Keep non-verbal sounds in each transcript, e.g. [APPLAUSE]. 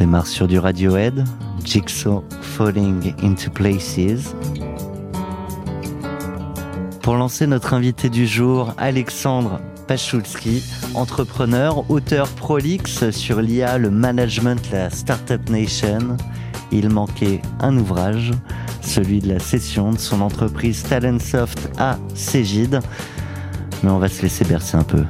Démarre sur du Radiohead, Jigsaw Falling into Places. Pour lancer notre invité du jour, Alexandre Pachulski, entrepreneur, auteur prolixe sur l'IA, le management, la Startup Nation. Il manquait un ouvrage, celui de la session de son entreprise Talentsoft à Cégide. Mais on va se laisser bercer un peu.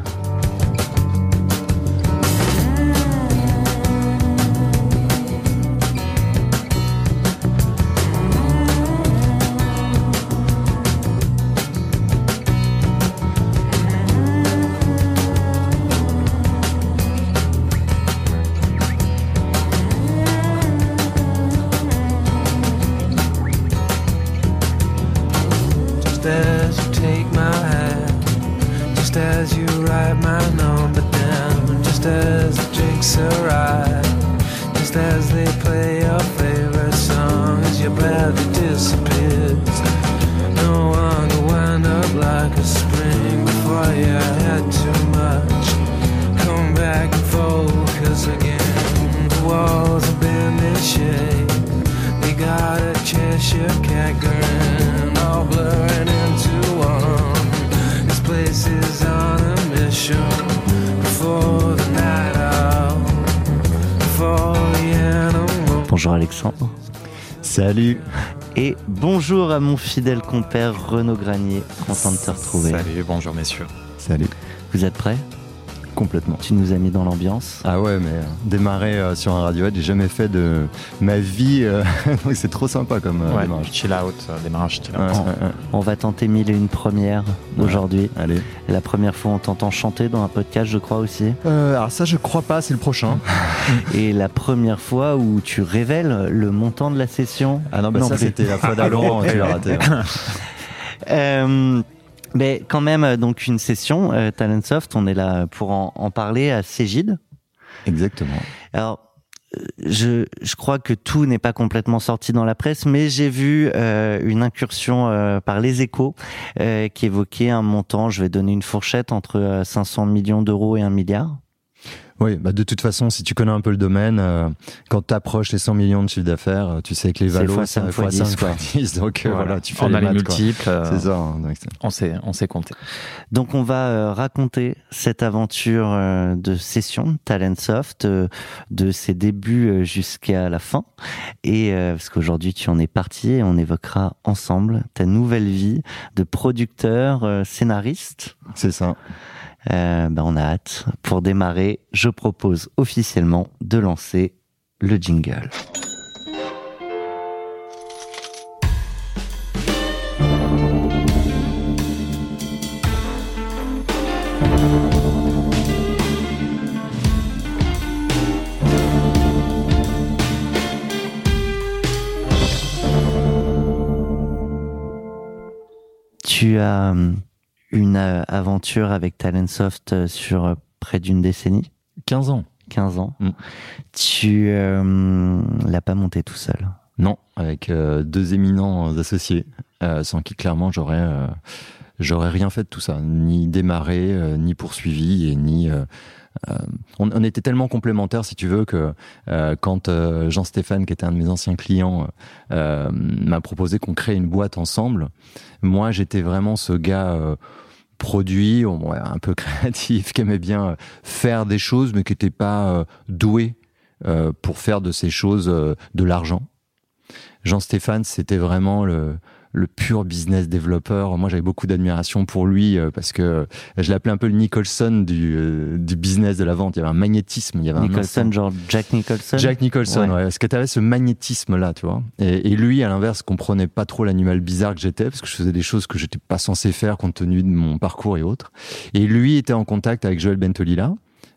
Fidèle compère Renaud Granier, content de te retrouver. Salut, bonjour messieurs. Salut. Vous êtes prêts? Complètement. Tu nous as mis dans l'ambiance? Ah ouais, mais euh, démarrer euh, sur un Radiohead, j'ai jamais fait de ma vie, euh, [LAUGHS] donc c'est trop sympa comme euh, Ouais, démarrage. chill out, euh, démarrage chill out. Ouais, ouais, ouais. On va tenter mille et une premières aujourd'hui. Allez. La première fois, on t'entend chanter dans un podcast, je crois aussi. Euh, alors ça, je crois pas, c'est le prochain. [LAUGHS] [LAUGHS] Et la première fois où tu révèles le montant de la session. Ah non, bah Non ça c'était la fois d'avant, tu l'as raté. hein. [LAUGHS] Euh, mais quand même, euh, donc une session euh, Talentsoft, on est là pour en, en parler à Cégide. Exactement. Alors, euh, je, je crois que tout n'est pas complètement sorti dans la presse, mais j'ai vu euh, une incursion euh, par les échos euh, qui évoquait un montant, je vais donner une fourchette, entre euh, 500 millions d'euros et un milliard. Oui, bah de toute façon, si tu connais un peu le domaine, euh, quand tu approches les 100 millions de chiffre d'affaires, euh, tu sais que les valos, c'est dix, 5 quoi. fois 10, donc euh, voilà. tu fais on les a maths, multiples, euh, C'est ça. hein, donc on sait, on sait compter. Donc on va euh, raconter cette aventure euh, de session Talentsoft, euh, de ses débuts jusqu'à la fin. Et euh, parce qu'aujourd'hui tu en es parti et on évoquera ensemble ta nouvelle vie de producteur, euh, scénariste. c'est ça. Euh, ben, on a hâte. Pour démarrer, je propose officiellement de lancer le jingle. Tu as euh, une euh, aventure avec Talentsoft euh, sur euh, près d'une décennie, 15 ans. 15 ans. Mm. Tu euh, l'as pas monté tout seul. Non, avec euh, deux éminents associés, euh, sans qui clairement j'aurais j'aurais rien fait de tout ça, ni démarré, ni poursuivi, et ni on, on était tellement complémentaires, si tu veux, que euh, quand euh, Jean-Stéphane, qui était un de mes anciens clients, euh, m'a proposé qu'on crée une boîte ensemble, moi j'étais vraiment ce gars euh, produit, un peu [LAUGHS] créatif, qui aimait bien euh, faire des choses, mais qui n'était pas euh, doué euh, pour faire de ces choses euh, de l'argent. Jean-Stéphane, c'était vraiment le, le pur business développeur. Moi, j'avais beaucoup d'admiration pour lui euh, parce que je l'appelais un peu le Nicholson du, euh, du business de la vente. Il y avait un magnétisme. Il y avait Nicholson, un genre Jack Nicholson? Jack Nicholson, ouais. Parce que tu avais ce magnétisme-là, tu vois. Et, et, lui, à l'inverse, comprenait pas trop l'animal bizarre que j'étais parce que je faisais des choses que j'étais pas censé faire compte tenu de mon parcours et autres. Et lui était en contact avec Joël Bentolila,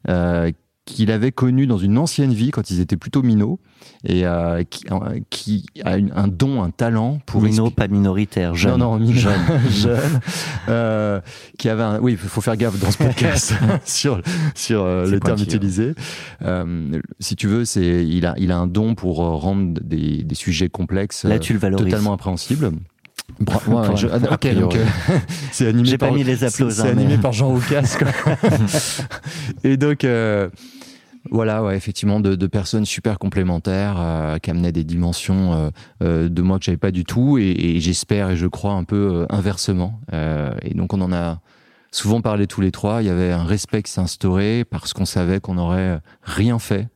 euh, qu'il avait connu dans une ancienne vie quand ils étaient plutôt minots et euh, qui, euh, qui, a une, un don, un talent pour minot, pas minoritaire, jeune, non, non, jeune, jeune, [LAUGHS] euh, qui avait un, oui, il faut faire gaffe dans ce podcast [LAUGHS] [LAUGHS] sur sur euh, les termes utilisés. Euh, si tu veux, c'est il a il a un don pour rendre des, des sujets complexes Là, tu le valorises. totalement appréhensibles. Ouais, je, ok, donc euh, c'est animé. J'ai par, pas mis les. C'est animé mais... par Jean Roucas. et donc euh, voilà, effectivement, de, personnes super complémentaires euh, qui amenaient des dimensions euh, de moi que j'avais pas du tout, et, j'espère et je crois un peu inversement. et donc on en a souvent parlé tous les trois. Il y avait un respect qui s'est instauré parce qu'on savait qu'on n'aurait rien fait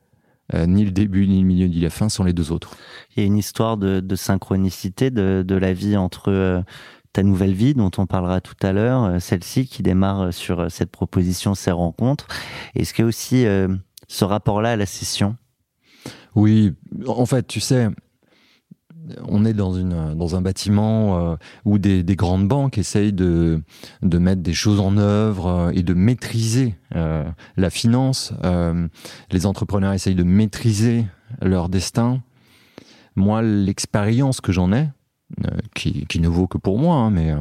euh, ni le début, ni le milieu, ni la fin sont les deux autres. Il y a une histoire de, synchronicité de, la vie entre euh, ta nouvelle vie, dont on parlera tout à l'heure, euh, celle-ci qui démarre sur cette proposition, ces rencontres. Est-ce qu'il y a aussi ce rapport-là à la session Oui, en fait, tu sais, on est dans, une, dans un bâtiment euh, où des, des, grandes banques essayent de, de mettre des choses en œuvre euh, et de maîtriser euh, la finance. Les entrepreneurs essayent de maîtriser leur destin. Moi, l'expérience que j'en ai, qui, qui, ne vaut que pour moi, hein, mais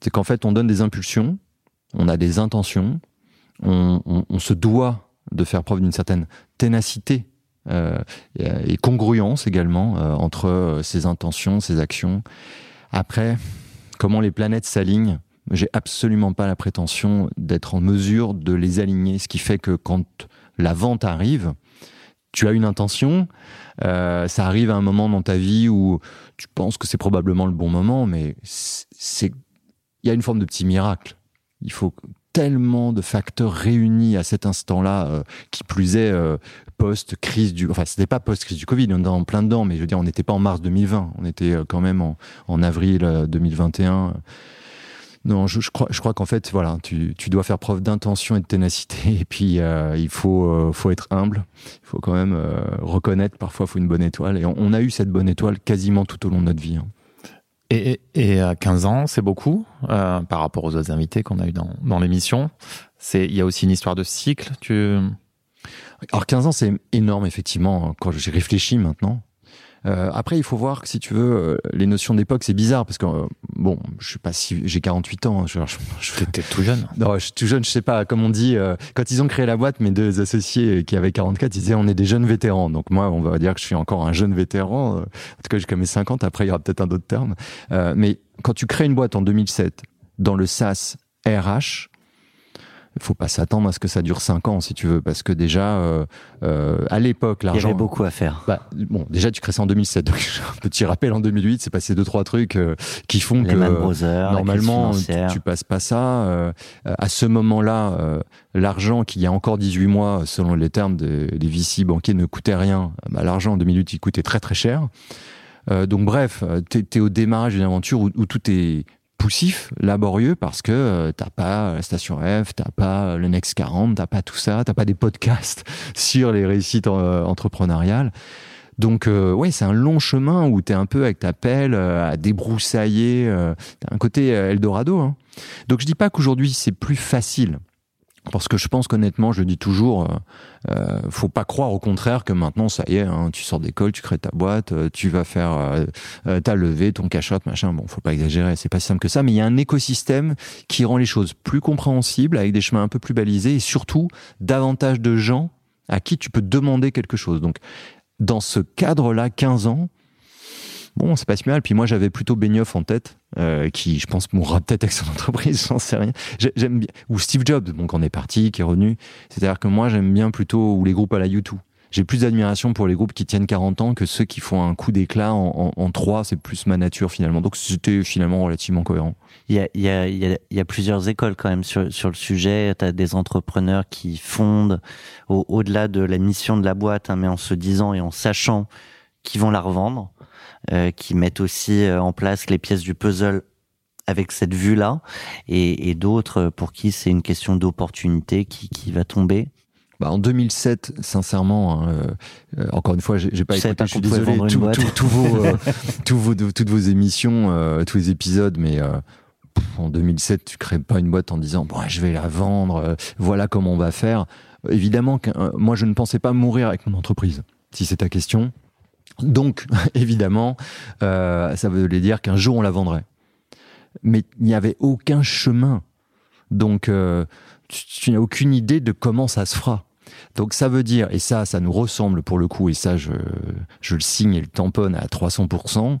c'est qu'en fait, on donne des impulsions, on a des intentions, on, on, on se doit de faire preuve d'une certaine ténacité euh, et congruence également euh, entre ses intentions, ses actions. Après, comment les planètes s'alignent j'ai absolument pas la prétention d'être en mesure de les aligner, ce qui fait que quand la vente arrive, tu as une intention, euh, ça arrive à un moment dans ta vie où tu penses que c'est probablement le bon moment, mais c'est il y a une forme de petit miracle. Il faut tellement de facteurs réunis à cet instant-là, euh, qui plus est euh, post-crise du... Enfin, c'était pas post-crise du Covid, on est en plein dedans, mais je veux dire, on n'était pas en mars 2020, on était euh, quand même en, en avril 2021. Non, je, je crois, je crois qu'en fait, voilà, tu, tu, dois faire preuve d'intention et de ténacité, [LAUGHS] et puis euh, il faut, euh, faut être humble, il faut quand même euh, reconnaître, parfois, il faut une bonne étoile, et on, on, a eu cette bonne étoile quasiment tout au long de notre vie. Hein. Et, et, à 15 ans, c'est beaucoup euh, par rapport aux autres invités qu'on a eu dans, dans l'émission. C'est, il y a aussi une histoire de cycle. Tu... Alors 15 ans, c'est énorme effectivement quand j'y réfléchis maintenant. Euh, après, il faut voir que si tu veux, euh, les notions d'époque, c'est bizarre parce que euh, bon, je suis pas si, j'ai 48 ans. Hein, je, je, je T'es tout jeune. Non, je suis tout jeune. Je sais pas. Comme on dit, euh, quand ils ont créé la boîte, mes deux associés qui avaient 44, ils disaient on est des jeunes vétérans. Donc moi, on va dire que je suis encore un jeune vétéran. En tout cas, j'ai mes 50. Après, il y aura peut-être un autre terme. mais quand tu crées une boîte en 2007 dans le SaaS RH, faut pas s'attendre à ce que ça dure cinq ans si tu veux parce que déjà euh, euh, à l'époque l'argent il y avait beaucoup à faire. Bah, bon déjà tu crées ça en 2007 donc un petit rappel. En 2008 c'est passé deux trois trucs euh, qui font Les que Brothers, normalement tu, tu, passes pas ça. Euh, à ce moment là l'argent qui y a encore 18 mois selon les termes des, des VC banquiers ne coûtait rien. Bah, l'argent en 2008 il coûtait très très cher. Donc bref tu es, au démarrage d'une aventure où, où tout est poussif, laborieux, parce que euh, t'as pas la station F, t'as pas le Next 40, t'as pas tout ça, t'as pas des podcasts [LAUGHS] sur les réussites euh, entrepreneuriales. Donc euh, ouais, c'est un long chemin où t'es un peu avec ta pelle euh, à débroussailler. Euh, un côté Eldorado. Hein. Donc je dis pas qu'aujourd'hui c'est plus facile. Parce que je pense qu'honnêtement, je dis toujours, euh, faut pas croire au contraire que maintenant, ça y est, hein, tu sors d'école, tu crées ta boîte, euh, tu vas faire euh, ta levée, ton cachotte, machin. Bon, faut pas exagérer, c'est pas si simple que ça, mais il y a un écosystème qui rend les choses plus compréhensibles, avec des chemins un peu plus balisés, et surtout davantage de gens à qui tu peux demander quelque chose. Donc, dans ce cadre-là, 15 ans, bon, c'est pas si mal. Puis moi, j'avais plutôt Benioff en tête, euh, qui, je pense, mourra peut-être avec son [LAUGHS] entreprise, j'en sais rien. J'aime bien, ou Steve Jobs, bon, qu'on est parti, qui est revenu. C'est-à-dire que moi, j'aime bien plutôt, ou les groupes à la YouTube. J'ai plus d'admiration pour les groupes qui tiennent 40 ans que ceux qui font un coup d'éclat en, en, en 3, c'est plus ma nature finalement. Donc c'était finalement relativement cohérent. Il y a, y a, y a, plusieurs écoles quand même sur, le sujet. Tu as des entrepreneurs qui fondent au-delà au de la mission de la boîte, hein, mais en se disant et en sachant qui vont la revendre, qui mettent aussi euh, en place les pièces du puzzle avec cette vue-là, et, et d'autres pour qui c'est une question d'opportunité qui, qui va tomber. Bah, en 2007, sincèrement, hein, euh, euh, encore une fois, j'ai pas écouté, pas je suis désolé, tout- tout- vos, euh, [LAUGHS] vos- toutes vos émissions, euh, tous les épisodes, mais euh, pff, en 2007, tu crées pas une boîte en disant, bon, je vais la vendre, euh, voilà comment on va faire. Évidemment, que, euh, moi, je ne pensais pas mourir avec mon entreprise, si c'est ta question. Donc, [LAUGHS] évidemment, euh, ça voulait dire qu'un jour, on la vendrait. Mais il n'y avait aucun chemin. Donc, euh, tu, n'as aucune idée de comment ça se fera. Donc ça veut dire, et ça, ça nous ressemble pour le coup, et ça, je, je le signe et le tamponne à 300%,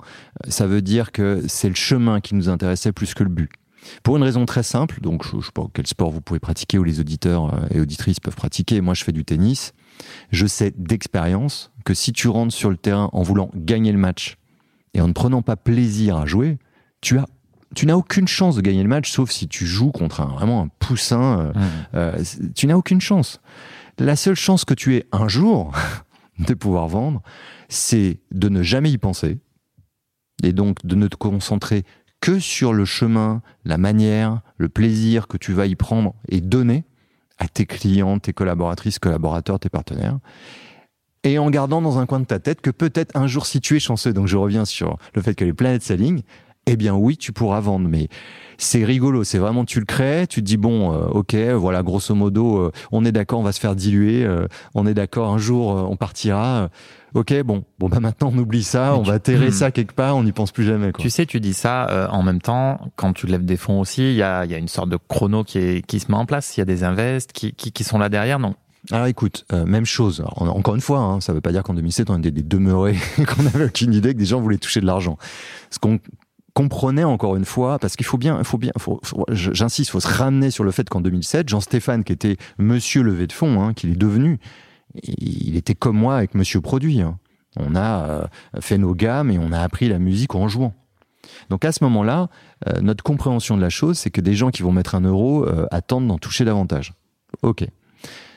ça veut dire que c'est le chemin qui nous intéressait plus que le but. Pour une raison très simple, donc je ne sais pas quel sport vous pouvez pratiquer ou les auditeurs euh, et auditrices peuvent pratiquer, moi je fais du tennis, je sais d'expérience que si tu rentres sur le terrain en voulant gagner le match et en ne prenant pas plaisir à jouer, tu as tu n'as aucune chance de gagner le match, sauf si tu joues contre un, vraiment un poussin. euh, euh, c'est- tu n'as aucune chance. La seule chance que tu aies un jour [LAUGHS] de pouvoir vendre, c'est de ne jamais y penser et donc de ne te concentrer que sur le chemin, la manière, le plaisir que tu vas y prendre et donner à tes clients, tes collaboratrices, collaborateurs, tes partenaires. Et en gardant dans un coin de ta tête que peut-être un jour, si tu es chanceux, donc je reviens sur le fait que les planètes s'alignent, eh bien oui, tu pourras vendre. Mais c'est rigolo, c'est vraiment tu le crées, tu te dis bon, euh, ok, voilà, grosso modo, euh, on est d'accord, on va se faire diluer, euh, on est d'accord, un jour euh, on partira. Ok, bon, bon bah maintenant on oublie ça, Mais on tu- va terrer Hmm. ça quelque part, on n'y pense plus jamais. Quoi. Tu sais, tu dis ça euh, en même temps, quand tu lèves des fonds aussi, il y a, y a une sorte de chrono qui, est, qui se met en place. Il y a des invests qui, qui, qui sont là derrière. Donc, Alors écoute, euh, même chose. Alors, encore une fois, hein, ça veut pas dire qu'en 2007 on était des demeurés, [LAUGHS] qu'on avait aucune idée que des gens voulaient toucher de l'argent. Ce qu'on comprenait encore une fois, parce qu'il faut bien, il faut bien, faut- j'insiste, il faut se ramener sur le fait qu'en 2007, Jean-Stéphane, qui était Monsieur levé de fonds, hein, qu'il est devenu, il était comme moi avec Monsieur produit. hein. On a euh, fait nos gammes et on a appris la musique en jouant. Donc à ce moment-là, euh, notre compréhension de la chose, c'est que des gens qui vont mettre un euro euh, attendent d'en toucher davantage. Ok.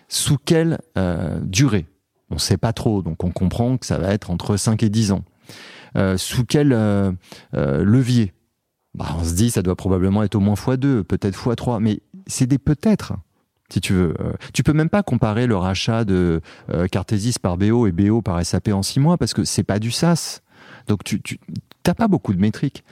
Sous quelle euh, durée? On ne sait pas trop, donc on comprend que ça va être entre 5 et 10 ans. Euh, sous quel levier? Bah, On se dit ça doit probablement être au moins x2, peut-être x3, mais c'est des peut-être, si tu veux. Euh, tu peux même pas comparer le rachat de euh, Cartesis par BO et BO par SAP en 6 mois, parce que c'est pas du SaaS. Donc tu n'as pas beaucoup de métriques.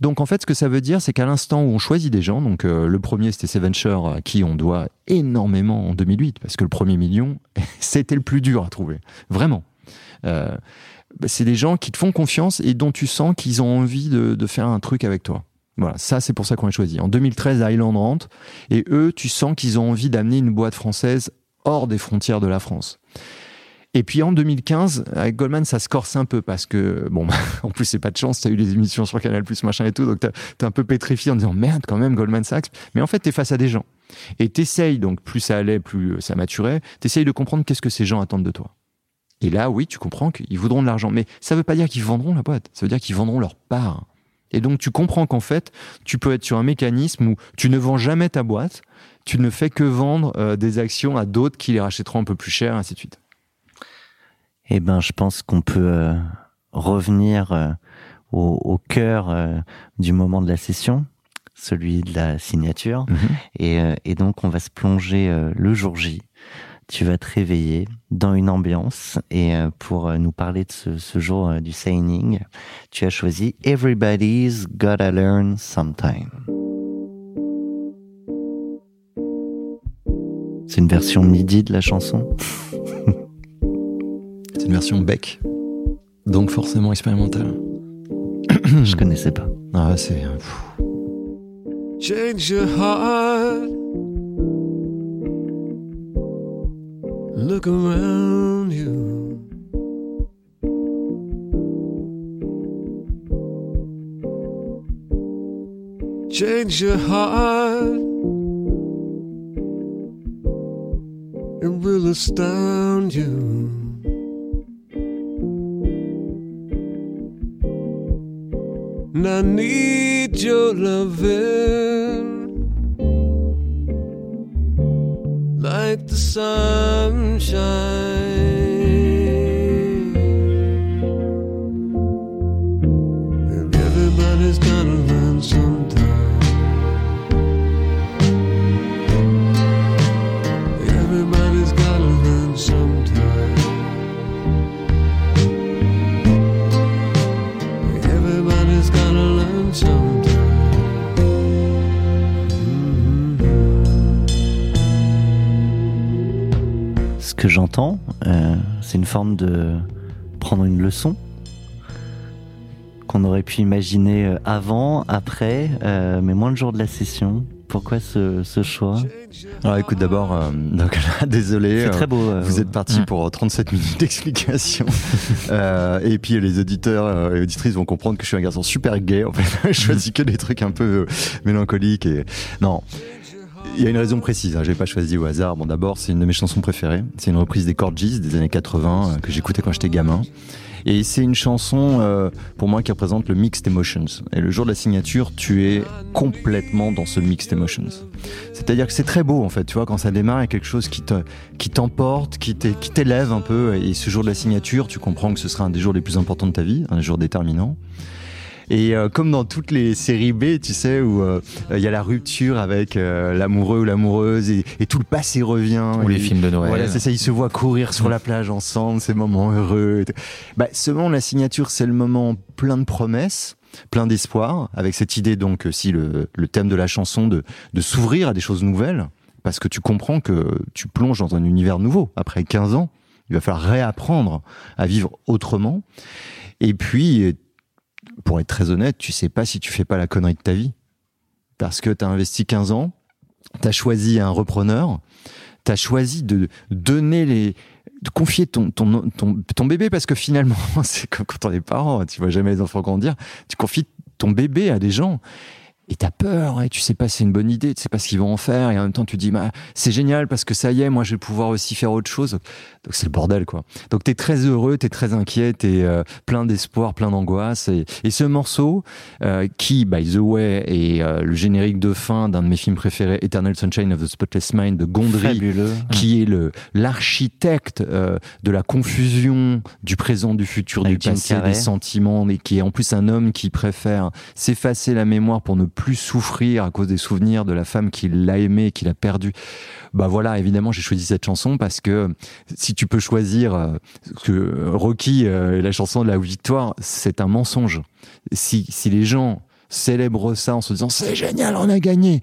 Donc en fait, ce que ça veut dire, c'est qu'à l'instant où on choisit des gens, donc euh, le premier c'était Seventure, à qui on doit énormément en 2008, parce que le premier million, [LAUGHS] c'était le plus dur à trouver, vraiment. Euh, c'est des gens qui te font confiance et dont tu sens qu'ils ont envie de, de faire un truc avec toi. Voilà, ça c'est pour ça qu'on les choisi. En 2013, Island rentre, et eux, tu sens qu'ils ont envie d'amener une boîte française hors des frontières de la France. Et puis en 2015, avec Goldman, ça se corse un peu parce que, bon, [LAUGHS] en plus, c'est pas de chance, t'as eu les émissions sur Canal, machin et tout, donc t'es un peu pétrifié en disant merde, quand même, Goldman Sachs. Mais en fait, t'es face à des gens. Et t'essayes, donc plus ça allait, plus ça maturait, t'essayes de comprendre qu'est-ce que ces gens attendent de toi. Et là, oui, tu comprends qu'ils voudront de l'argent. Mais ça veut pas dire qu'ils vendront la boîte, ça veut dire qu'ils vendront leur part. Et donc, tu comprends qu'en fait, tu peux être sur un mécanisme où tu ne vends jamais ta boîte, tu ne fais que vendre euh, des actions à d'autres qui les rachèteront un peu plus cher, ainsi de suite. Eh ben, je pense qu'on peut euh, revenir euh, au, au cœur du moment de la session, celui de la signature. Et, euh, et donc, on va se plonger le jour J. Tu vas te réveiller dans une ambiance et euh, pour euh, nous parler de ce, ce jour euh, du signing, tu as choisi Everybody's Gotta Learn Sometime. C'est une version midi de la chanson? [LAUGHS] C'est une version Beck, donc forcément expérimentale. Je connaissais pas. Ah, c'est. Change your heart. Look around you. Change your heart. It will astound you. And I need your loving sunshine. J'entends, euh, c'est une forme de prendre une leçon qu'on aurait pu imaginer euh, avant, après, euh, mais moins le jour de la session. Pourquoi ce, ce choix? Alors écoute d'abord, euh, donc là, [LAUGHS] désolé. C'est très beau. euh, Vous êtes parti pour 37 minutes [LAUGHS] d'explication. [LAUGHS] Et puis les auditeurs et auditrices vont comprendre que je suis un garçon super gay. En fait, je choisis que des trucs un peu mélancoliques. Et... Non, il y a une raison précise. Hein. J'ai pas choisi au hasard. Bon, d'abord, c'est une de mes chansons préférées. C'est une reprise des Corgis des années 80 euh, que j'écoutais quand j'étais gamin. Et c'est une chanson, euh, pour moi, qui représente le mixed emotions. Et le jour de la signature, tu es complètement dans ce mixed emotions. C'est-à-dire que c'est très beau, en fait, tu vois, quand ça démarre, il y a quelque chose qui te, qui t'emporte, qui t'élève un peu. Et ce jour de la signature, tu comprends que ce sera un des jours les plus importants de ta vie, un jour déterminant. Et euh, comme dans toutes les séries B, tu sais, où euh, il y a la rupture avec euh, l'amoureux ou l'amoureuse et, et tout le passé revient. Ou les films de Noël. voilà, c'est ça, ils se voient courir sur la plage ensemble, ces moments heureux. Bah, ce moment, la signature, c'est le moment plein de promesses, plein d'espoir, avec cette idée donc aussi le, le thème de la chanson de, de s'ouvrir à des choses nouvelles, parce que tu comprends que tu plonges dans un univers nouveau. Après 15 ans, il va falloir réapprendre à vivre autrement. Et puis, pour être très honnête, tu sais pas si tu fais pas la connerie de ta vie. Parce que tu as investi 15 ans, tu as choisi un repreneur, tu as choisi de donner les de confier ton, ton, ton, bébé parce que finalement, [LAUGHS] c'est comme quand on est parent, tu vois jamais les enfants grandir, tu confies ton bébé à des gens et t'as peur et tu sais pas si c'est une bonne idée, tu sais pas ce qu'ils vont en faire et en même temps tu dis bah, c'est génial parce que ça y est, moi je vais pouvoir aussi faire autre chose. Donc c'est le bordel quoi. Donc t'es très heureux, t'es très inquiet, t'es euh, plein d'espoir, plein d'angoisse et, et ce morceau euh, qui by the way est euh, le générique de fin d'un de mes films préférés, Eternal Sunshine of the Spotless Mind de Gondry Fabuleux. qui est le l'architecte de la confusion du présent, du futur, Avec du passé, des sentiments, et qui est en plus un homme qui préfère s'effacer la mémoire pour ne plus souffrir à cause des souvenirs de la femme qu'il a aimée, qu'il a perdue. Bah voilà, évidemment, j'ai choisi cette chanson parce que si tu peux choisir euh, que Rocky euh, la chanson de la victoire, c'est un mensonge. Si, si les gens célèbrent ça en se disant c'est génial, on a gagné.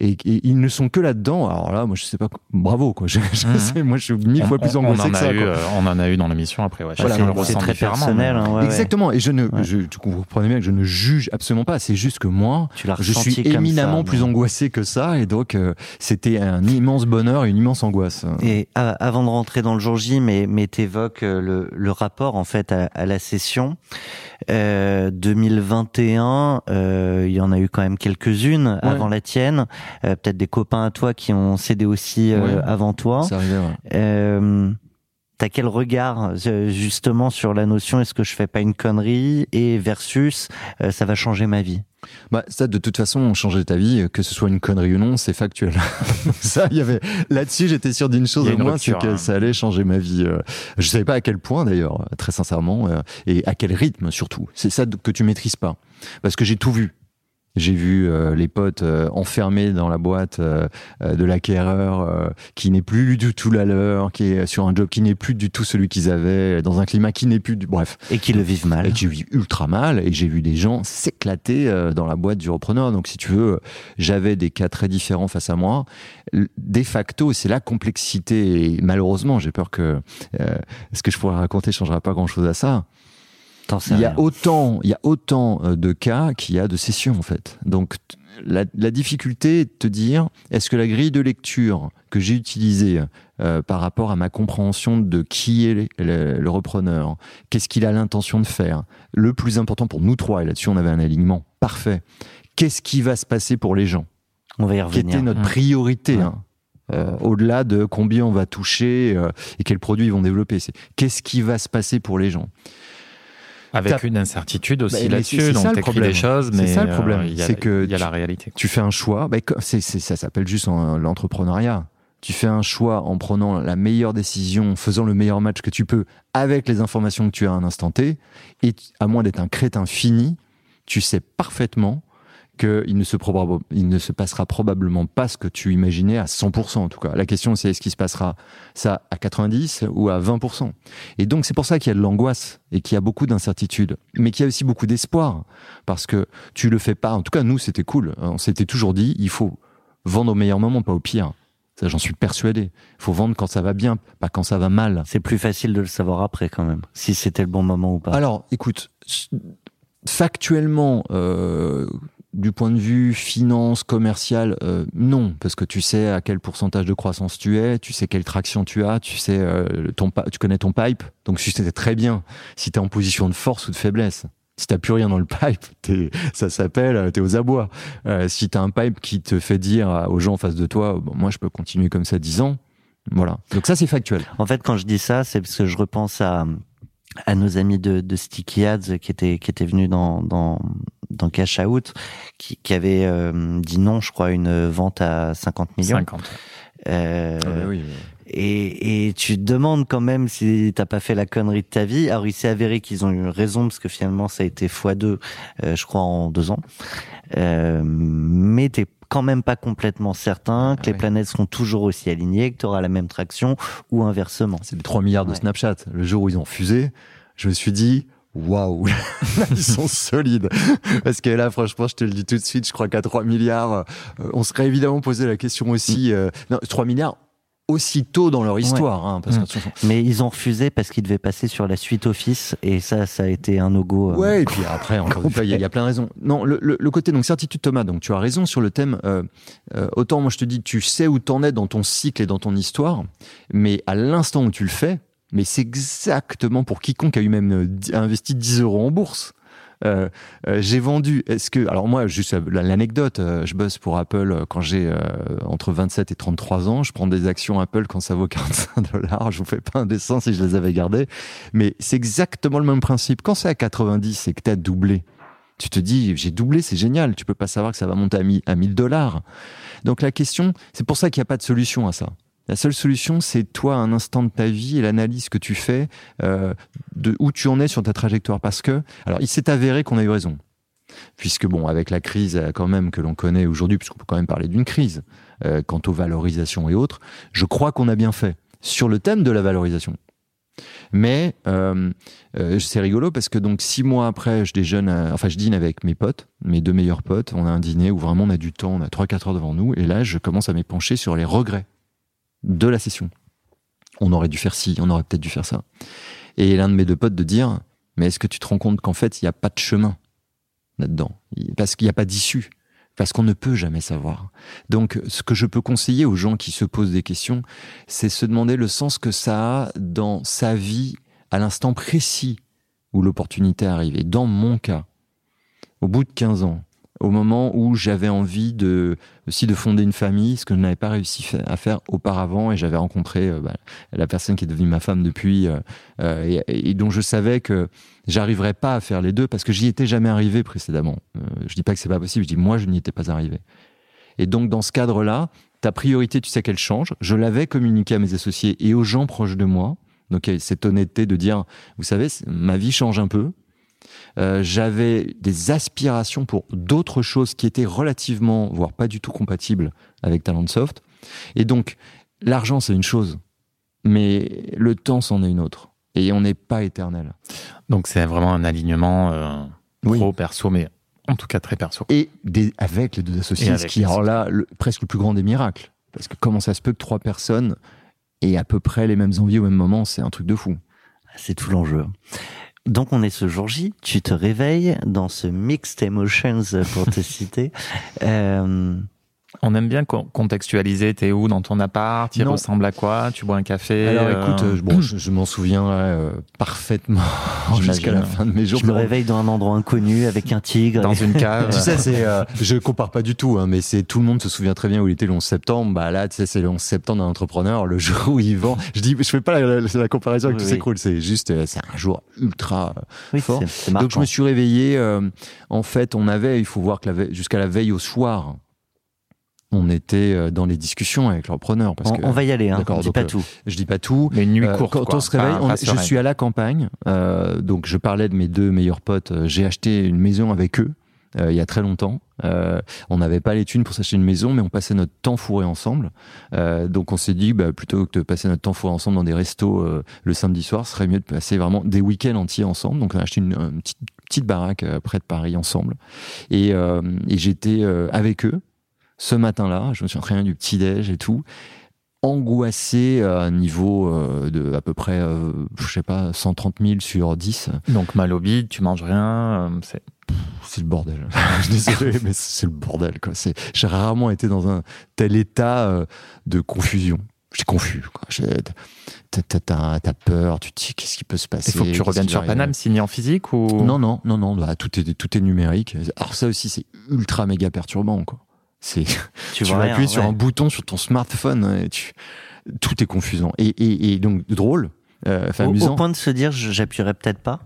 Et, et ils ne sont que là-dedans. Alors là, moi, je sais pas. Bravo, quoi. [LAUGHS] Je, je Mhm. sais, moi, je suis mille fois plus angoissé que a ça. eu, quoi. euh, on en a eu dans l'émission après. Ouais, Voilà, c'est- très personnel. hein, ouais, ouais. Exactement. Et je ne, Ouais. je, tu comprenez bien que je ne juge absolument pas. C'est juste que moi, Tu je suis éminemment ça, plus non angoissé que ça. Et donc, euh, c'était un immense bonheur et une immense angoisse. Et avant de rentrer dans le jour J, mais, mais t'évoques euh, le, le rapport en fait à, à la session. Euh, 2021, euh, il y en a eu quand même quelques-unes Ouais. avant la tienne. Euh, Peut-être des copains à toi qui ont cédé aussi euh, Ouais. avant toi. Ça arrivait, ouais. Euh, T'as quel regard justement sur la notion est-ce que je fais pas une connerie et versus euh, ça va changer ma vie? Bah, ça, de toute façon, changer ta vie, que ce soit une connerie ou non, c'est factuel. [LAUGHS] ça, il y avait, là-dessus, j'étais sûr d'une chose au moins, c'est que hein. ça allait changer ma vie. Euh, Je savais pas à quel point, d'ailleurs, très sincèrement, euh, et à quel rythme, surtout. C'est ça que tu maîtrises pas. Parce que j'ai tout vu. J'ai vu euh, les potes euh, enfermés dans la boîte euh, euh, de l'acquéreur euh, qui n'est plus du tout la leur, qui est sur un job qui n'est plus du tout celui qu'ils avaient, dans un climat qui n'est plus du... Bref. et qui le vivent mal Et qui vivent ultra mal. Et j'ai vu des gens s'éclater euh, dans la boîte du repreneur. Donc, si tu veux, j'avais des cas très différents face à moi. De facto, c'est la complexité. Et malheureusement, j'ai peur que euh, ce que je pourrais raconter changera pas grand-chose à ça. Il y a autant, il y a autant euh, de cas qu'il y a de sessions en fait. Donc la, la difficulté est de te dire est-ce que la grille de lecture que j'ai utilisée euh, par rapport à ma compréhension de qui est le, le repreneur, qu'est-ce qu'il a l'intention de faire, le plus important pour nous trois et là-dessus on avait un alignement parfait. Qu'est-ce qui va se passer pour les gens on va y Qui revenir était notre Mm. priorité Ouais. hein. Euh, au-delà de combien on va toucher euh, et quels produits ils vont développer. C'est qu'est-ce qui va se passer pour les gens Avec une incertitude Bah, aussi c'est- là-dessus. c'est Donc t'écris problème. des choses, C'est mais ça le problème. euh, il y a- C'est que il y a la réalité. tu fais un choix, c'est, c'est- ça s'appelle juste en- l'entrepreneuriat. Tu fais un choix en prenant la meilleure décision, en faisant le meilleur match que tu peux avec les informations que tu as à un instant T. Et à moins d'être un crétin fini, tu sais parfaitement qu'il ne, se proba- il ne se passera probablement pas ce que tu imaginais à 100% en tout cas. La question c'est est-ce qu'il se passera ça à 90 ou à 20% Et donc c'est pour ça qu'il y a de l'angoisse et qu'il y a beaucoup d'incertitudes, mais qu'il y a aussi beaucoup d'espoir parce que tu le fais pas. En tout cas, nous, c'était cool. On s'était toujours dit, il faut vendre au meilleur moment, pas au pire. Ça, j'en suis persuadé. Il faut vendre quand ça va bien, pas quand ça va mal. C'est plus facile de le savoir après quand même, si c'était le bon moment ou pas. Alors, écoute, factuellement, euh, du point de vue finance, commercial, euh, non, parce que tu sais à quel pourcentage de croissance tu es, tu sais quelle traction tu as, tu sais euh, ton, tu connais ton pipe, donc tu sais très bien si tu es en position de force ou de faiblesse. Si t'as plus rien dans le pipe, [LAUGHS] ça s'appelle, t'es aux abois. Euh, si t'as un pipe qui te fait dire aux gens en face de toi, moi je peux continuer comme ça 10 ans, voilà. Donc ça c'est factuel. En fait, quand je dis ça, c'est parce que je repense à à nos amis de, de Sticky Ads qui étaient qui étaient venus dans dans dans Cash Out, qui, qui avait euh, dit non, je crois, une vente à 50 millions. 50. Euh, Ah bah oui. et, et tu te demandes quand même si t'as pas fait la connerie de ta vie. Alors il s'est avéré qu'ils ont eu raison parce que finalement ça a été x2, euh, je crois, en deux ans. Euh, mais t'es quand même pas complètement certain que Ah les ouais. planètes seront toujours aussi alignées, que tu auras la même traction ou inversement. C'est les 3 milliards de Ouais. Snapchat. Le jour où ils ont fusé, je me suis dit, waouh, [LAUGHS] ils sont solides. Parce que là, franchement, je te le dis tout de suite, je crois qu'à 3 milliards, euh, on serait évidemment posé la question aussi, euh, non, 3 milliards aussitôt dans leur histoire, hein, parce Mm. que Mais ils ont refusé parce qu'ils devaient passer sur la suite Office et ça, ça a été un no-go. euh. Ouais, et [LAUGHS] puis après, encore une fois, il y, a- plein de raisons. Non, le, le- le côté, donc, certitude Thomas, donc tu as raison sur le thème. euh, euh, autant moi je te dis, tu sais où t'en es dans ton cycle et dans ton histoire, mais à l'instant où tu le fais, mais c'est exactement pour quiconque a eu même euh, investi 10 euros en bourse. Euh, euh, j'ai vendu. Est-ce que alors moi juste euh, l'anecdote, euh, je bosse pour Apple quand j'ai entre 27 et 33 ans. Je prends des actions Apple quand ça vaut [LAUGHS] 45 dollars. Je vous fais pas un dessin si je les avais gardées, mais c'est exactement le même principe. Quand c'est à 90 et que t'as doublé, tu te dis j'ai doublé, c'est génial. Tu peux pas savoir que ça va monter à 1000 à 1000 dollars. Donc la question, c'est pour ça qu'il n'y a pas de solution à ça. La seule solution, c'est toi, un instant de ta vie et l'analyse que tu fais euh, de où tu en es sur ta trajectoire. Parce que, alors, il s'est avéré qu'on a eu raison. Puisque, bon, avec la crise euh, quand même que l'on connaît aujourd'hui, puisqu'on peut quand même parler d'une crise, euh, quant aux valorisations et autres, je crois qu'on a bien fait sur le thème de la valorisation. Mais euh, euh, c'est rigolo parce que donc six mois après, je déjeune, à- enfin je dîne avec mes potes, mes deux meilleurs potes. On a un dîner où vraiment on a du temps, on a trois quatre heures devant nous, et là je commence à m'épancher sur les regrets de la session. On aurait dû faire ci, on aurait peut-être dû faire ça. Et l'un de mes deux potes de dire, mais est-ce que tu te rends compte qu'en fait il n'y a pas de chemin là-dedans, parce qu'il n'y a pas d'issue, parce qu'on ne peut jamais savoir. Donc ce que je peux conseiller aux gens qui se posent des questions, c'est se demander le sens que ça a dans sa vie à l'instant précis où l'opportunité arrive. Et dans mon cas, au bout de 15 ans, au moment où j'avais envie de, aussi de fonder une famille, ce que je n'avais pas réussi à faire auparavant, et j'avais rencontré euh, bah, la personne qui est devenue ma femme depuis, euh, euh, et, et dont je savais que j'arriverais pas à faire les deux parce que j'y étais jamais arrivé précédemment. Euh, je dis pas que c'est pas possible, je dis moi je n'y étais pas arrivé. Et donc dans ce cadre-là, ta priorité, tu sais qu'elle change. Je l'avais communiqué à mes associés et aux gens proches de moi. Donc cette honnêteté de dire, vous savez, ma vie change un peu. Euh, J'avais des aspirations pour d'autres choses qui étaient relativement, voire pas du tout compatibles avec Talentsoft. Et donc l'argent c'est une chose, mais le temps c'en est une autre. Et on n'est pas éternel. Donc c'est vraiment un alignement euh, Oui. pro, perso, mais en tout cas très perso. Et des, avec les deux associés, ce qui est là le- presque le plus grand des miracles. Parce que comment ça se peut que trois personnes aient à peu près les mêmes envies au même moment, c'est un truc de fou. C'est tout l'enjeu. Donc on est ce jour J, tu te réveilles dans ce mixed emotions pour te [LAUGHS] citer. Euh, On aime bien con- contextualiser. T'es où dans ton appart? Il ressemble à quoi? Tu bois un café Alors euh, écoute, euh, bon, je, je m'en souviens euh, parfaitement [LAUGHS] jusqu'à la J'imagine. fin de mes jours. je me réveille dans un endroit inconnu avec un tigre. dans une cave. [LAUGHS] Tu sais, c'est, euh, je compare pas du tout, hein, mais c'est tout le monde se souvient très bien où il était le 11 septembre. Bah là, tu sais, c'est le 11 septembre d'un entrepreneur, le [LAUGHS] jour où il vend. Je dis, je fais pas la, la- la comparaison avec Oui, tous oui. ces crawls, c'est juste, euh, c'est un jour ultra. oui, fort. Donc je me suis réveillé. euh, en fait, on avait, il faut voir que jusqu'à la veille au soir, on était euh, dans les discussions avec l'entrepreneur. Parce on, que on va y aller, hein. D'accord, on dit donc, pas euh, tout. je dis pas tout. Mais une nuit Euh, courte. quand quoi. on se réveille, on- je suis à la campagne, euh, donc je parlais de mes deux meilleurs potes. J'ai acheté une maison avec eux euh, il y a très longtemps. Euh, on n'avait pas les thunes pour s'acheter une maison, mais on passait notre temps fourré ensemble. Euh, donc on s'est dit, bah, plutôt que de passer notre temps fourré ensemble dans des restos euh, le samedi soir, ce serait mieux de passer vraiment des week-ends entiers ensemble. Donc on a acheté une, une petite, petite baraque euh, près de Paris ensemble. Et, euh, et j'étais euh, avec eux ce matin-là. Je me suis entraîné du petit déj et tout. angoissé à un niveau euh, de à peu près, euh, je sais pas, 130 000 sur 10. Donc mal au bide, tu manges rien. euh, c'est- C'est le bordel. [LAUGHS] je suis désolé, [LAUGHS] mais c'est le bordel. quoi. C'est- J'ai rarement été dans un tel état euh, de confusion. J'étais confus. quoi. J'ai- T'as peur, tu te dis qu'est-ce qui peut se passer Il faut que tu reviennes sur Paname, signé en physique ou? Non, non, non, non, bah, tout, est, tout est numérique. Alors ça aussi, c'est ultra méga perturbant. Quoi. C'est [LAUGHS] tu, vois vas rien, appuyer sur un bouton sur ton smartphone et tu... tout est confusant. Et, et, et donc drôle, euh, enfin, Au, au amusant. point de se dire, j'appuierais peut-être pas.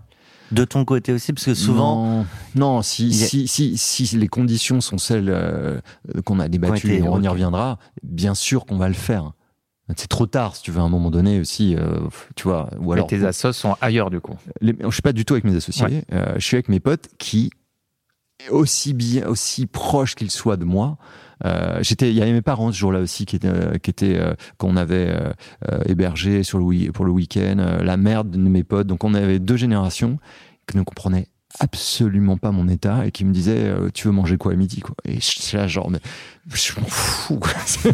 De ton côté aussi, parce que souvent, Non, non si, Il y a- si, si, si les conditions sont celles euh, qu'on a débattues, et on y reviendra, bien sûr qu'on va le faire. C'est trop tard, si tu veux, à un moment donné aussi, euh, tu vois. Ou Mais tes assos sont ailleurs du coup. les- je suis pas du tout avec mes associés. Ouais. euh, je suis avec mes potes qui, aussi bien, aussi proches qu'ils soient de moi. Euh, j'étais, il y avait mes parents ce jour-là aussi qui étaient, euh, qui étaient, euh, qu'on avait euh, euh, hébergés sur le pour le week-end. euh, la mère de mes potes. Donc on avait deux générations qui ne comprenaient absolument pas mon état et qui me disaient euh, tu veux manger quoi à midi quoi. Et je là genre mais je m'en fous quoi. [LAUGHS] je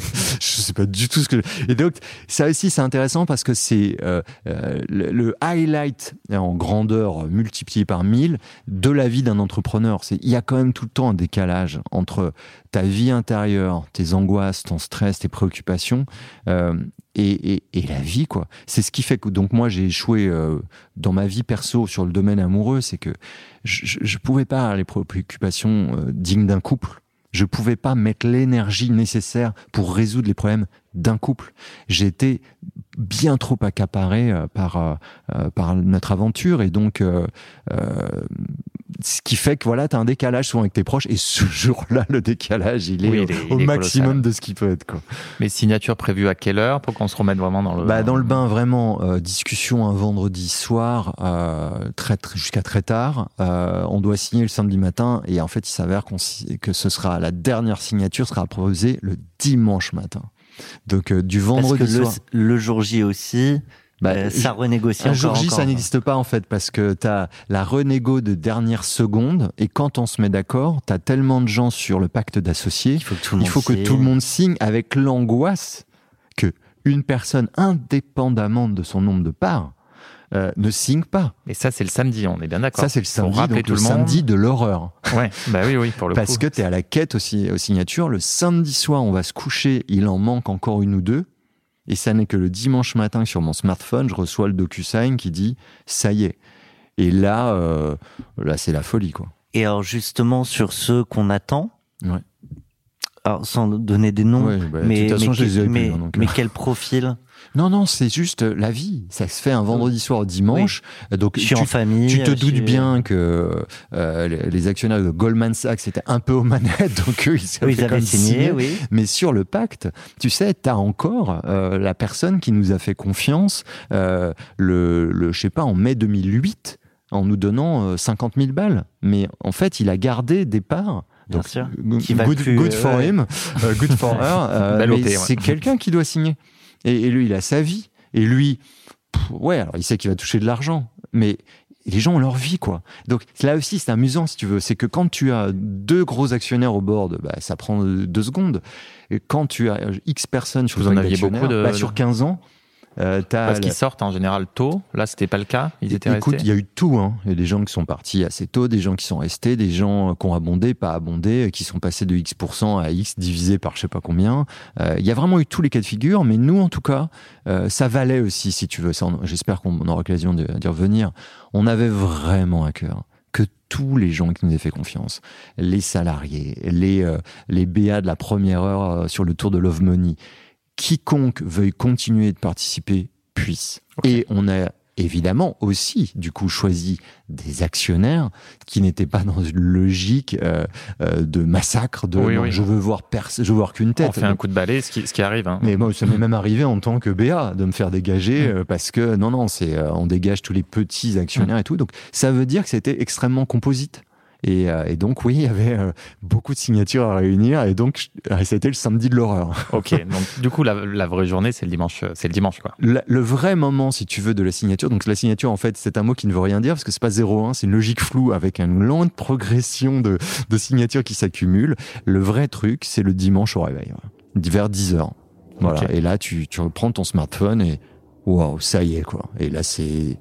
sais pas du tout ce que je- et donc ça aussi c'est intéressant parce que c'est euh, euh, le, highlight en grandeur multiplié par 1000 de la vie d'un entrepreneur. C'est il y a quand même tout le temps un décalage entre ta vie intérieure tes angoisses ton stress tes préoccupations euh, et, et, et la vie quoi c'est ce qui fait que donc moi j'ai échoué euh, dans ma vie perso sur le domaine amoureux c'est que je, je pouvais pas les préoccupations euh, dignes d'un couple je pouvais pas mettre l'énergie nécessaire pour résoudre les problèmes d'un couple. Été bien trop accaparé euh, par euh, euh, par notre aventure et donc euh, ce qui fait que voilà, tu as un décalage souvent avec tes proches et ce [LAUGHS] jour-là le décalage, il est Oui, au, il est- au il est maximum colossal. de ce qu'il peut être quoi. Mais signature prévue à quelle heure pour qu'on se remette vraiment dans le. Bah, dans le bain, vraiment, euh, discussion un vendredi soir, euh, très, très- jusqu'à très tard. Euh, on doit signer le samedi matin et en fait, il s'avère qu'on que ce sera la dernière signature sera proposée le dimanche matin. Donc euh, du parce vendredi que le, soir. le jour J aussi, Bah, euh, ça renégocie Un encore. jour J, encore. ça n'existe pas en fait parce que tu as la renégo de dernière seconde et quand on se met d'accord, tu as tellement de gens sur le pacte d'associés Il faut que tout le il monde faut que signe. tout le monde signe avec l'angoisse que une personne, indépendamment de son nombre de parts, euh, ne signe pas. Et ça, c'est le samedi, on est bien d'accord. Ça, c'est le samedi, donc tout le le samedi de l'horreur. Ouais, bah oui, oui, pour le Parce coup. que tu es à la quête aussi aux signatures. Le samedi soir, on va se coucher, il en manque encore une ou deux. Et ça n'est que le dimanche matin sur mon smartphone, je reçois le DocuSign qui dit ça y est. Et là, euh, là c'est la folie, quoi. Et alors justement sur ceux qu'on attend, Ouais. alors sans donner des noms, Ouais, bah, mais, de toute façon, mais, je les ai plus, mais, hein, donc, mais euh. quel profil Non, non, c'est juste la vie. Ça se fait un vendredi soir au dimanche. Donc, Je suis tu, en famille. tu te je doutes suis- bien que euh, les actionnaires de Goldman Sachs étaient un peu aux manettes, [LAUGHS] donc eux, ils Oui, avaient signé, oui. Mais sur le pacte, tu sais, tu as encore euh, la personne qui nous a fait confiance, euh, le, le, je sais pas, en mai 2008, en nous donnant euh, 50 000 balles. Mais en fait, il a gardé des parts. Bien Donc, sûr. good, plus, good euh, for ouais. him, [LAUGHS] euh, good for her. [LAUGHS] euh, ouais. c'est quelqu'un qui doit signer. Et, et lui, il a sa vie. Et lui, pff, ouais, alors il sait qu'il va toucher de l'argent. Mais les gens ont leur vie, quoi. Donc là aussi, c'est amusant, si tu veux. C'est que quand tu as deux gros actionnaires au board, bah, ça prend deux secondes. Et quand tu as X personnes sur Vous le en pacte aviez beaucoup d'actionnaires, de- bah, sur 15 ans, euh, t'as Parce qu'ils sortent en général tôt. Là, c'était pas le cas. Ils étaient Écoute, il y a eu tout. Hein. Il y a des gens qui sont partis assez tôt, des gens qui sont restés, des gens qui ont abondé, pas abondé, qui sont passés de X% à X divisé par je sais pas combien. Euh, il y a vraiment eu tous les cas de figure, mais nous, en tout cas, euh, ça valait aussi, si tu veux. J'espère qu'on aura l'occasion d'y revenir. On avait vraiment à cœur que tous les gens qui nous aient fait confiance, les salariés, les, euh, les BA de la première heure euh, sur le tour de Love Money, quiconque veuille continuer de participer puisse. Et on a évidemment aussi, du coup, choisi des actionnaires qui n'étaient pas dans une logique euh, euh, de massacre, de Oui, non, oui. je veux voir je veux voir qu'une tête. On fait un coup de balai, ce qui, ce qui arrive. hein. Mais moi, ça m'est [LAUGHS] même arrivé en tant que BA de me faire dégager Mm. euh, parce que non, non, c'est euh, on dégage tous les petits Mm. actionnaires et tout. Donc ça veut dire que c'était extrêmement composite. Et, euh, et donc oui, il y avait euh, beaucoup de signatures à réunir et donc je- euh, c'était le samedi de l'horreur. [LAUGHS] Ok, donc du coup, la, la vraie journée, c'est le dimanche. euh, C'est le dimanche, quoi. Le, le vrai moment, si tu veux, de la signature, donc la signature, en fait, c'est un mot qui ne veut rien dire parce que c'est pas 0,1, c'est une logique floue avec une lente progression de, de signatures qui s'accumulent. Le vrai truc, c'est le dimanche au réveil, ouais. vers 10 heures. Voilà. Et là, tu, tu reprends ton smartphone et waouh, ça y est, quoi. Et là, c'est ça-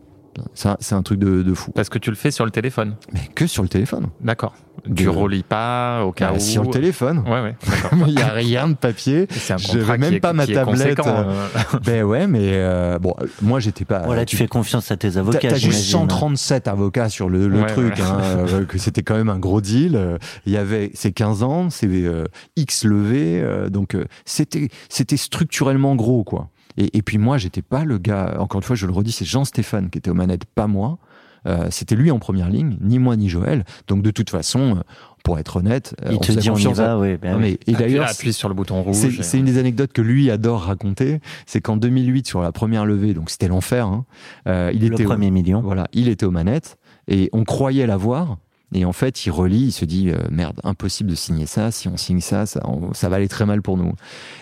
c'est un truc de, de fou. Parce que tu le fais sur le téléphone. Mais que sur le téléphone. D'accord. Tu De- relis pas au cas Bah, où. sur le téléphone. Ouais, ouais. [LAUGHS] Il n'y a rien de papier. C'est un Je contrat vais même est- pas ma tablette, euh, euh. ben ouais, mais euh, bon, moi j'étais pas. Voilà, tu fais confiance à tes avocats. t'as juste j'imagine. 137 avocats sur le, le Ouais, truc, ouais. hein, euh, que c'était quand même un gros deal. Il y avait c'est 15 ans, c'est euh, X levé, euh, donc euh, c'était c'était structurellement gros quoi. Et, et puis moi j'étais pas le gars. Encore une fois, je le redis, c'est Jean Stéphane qui était aux manettes, pas moi. Euh, c'était lui en première ligne, ni moi ni Joël. Donc de toute façon, euh, pour être honnête, euh, Il on te dit on y va, oui. ben Non, oui. mais- et Appuie- d'ailleurs, appuie sur le bouton rouge. c'est et- une des anecdotes que lui adore raconter. C'est qu'en 2008, sur la première levée, donc c'était l'enfer, hein, euh, il le était au- premier million. voilà, il était aux manettes et on croyait l'avoir. Et en fait, il relit, il se dit euh, merde, impossible de signer ça. Si on signe ça, ça, va aller très mal pour nous.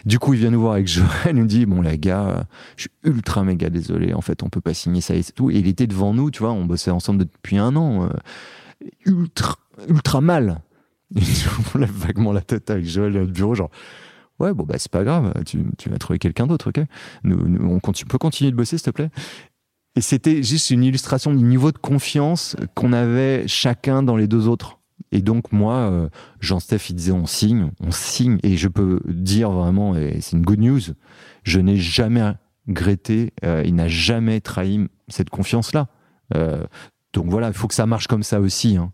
Du coup, il vient nous voir avec Joël, il [LAUGHS] nous dit bon les gars, euh, je suis ultra méga désolé. En fait, on peut pas signer ça et tout. Et il était devant nous, tu vois, on bossait ensemble depuis un an, euh, ultra ultra mal. [LAUGHS] Et on lève vaguement la tête avec Joël dans notre bureau, genre ouais bon bah c'est pas grave, tu, vas trouver quelqu'un d'autre, ok. On peut continuer de bosser s'il te plaît. Et c'était juste une illustration du niveau de confiance qu'on avait chacun dans les deux autres. Et donc moi, euh, Jean-Steph, il disait on signe, on signe. Et je peux dire vraiment, et c'est une good news, je n'ai jamais regretté, euh, il n'a jamais trahi cette confiance-là. Euh, donc voilà, il faut que ça marche comme ça aussi. Hein.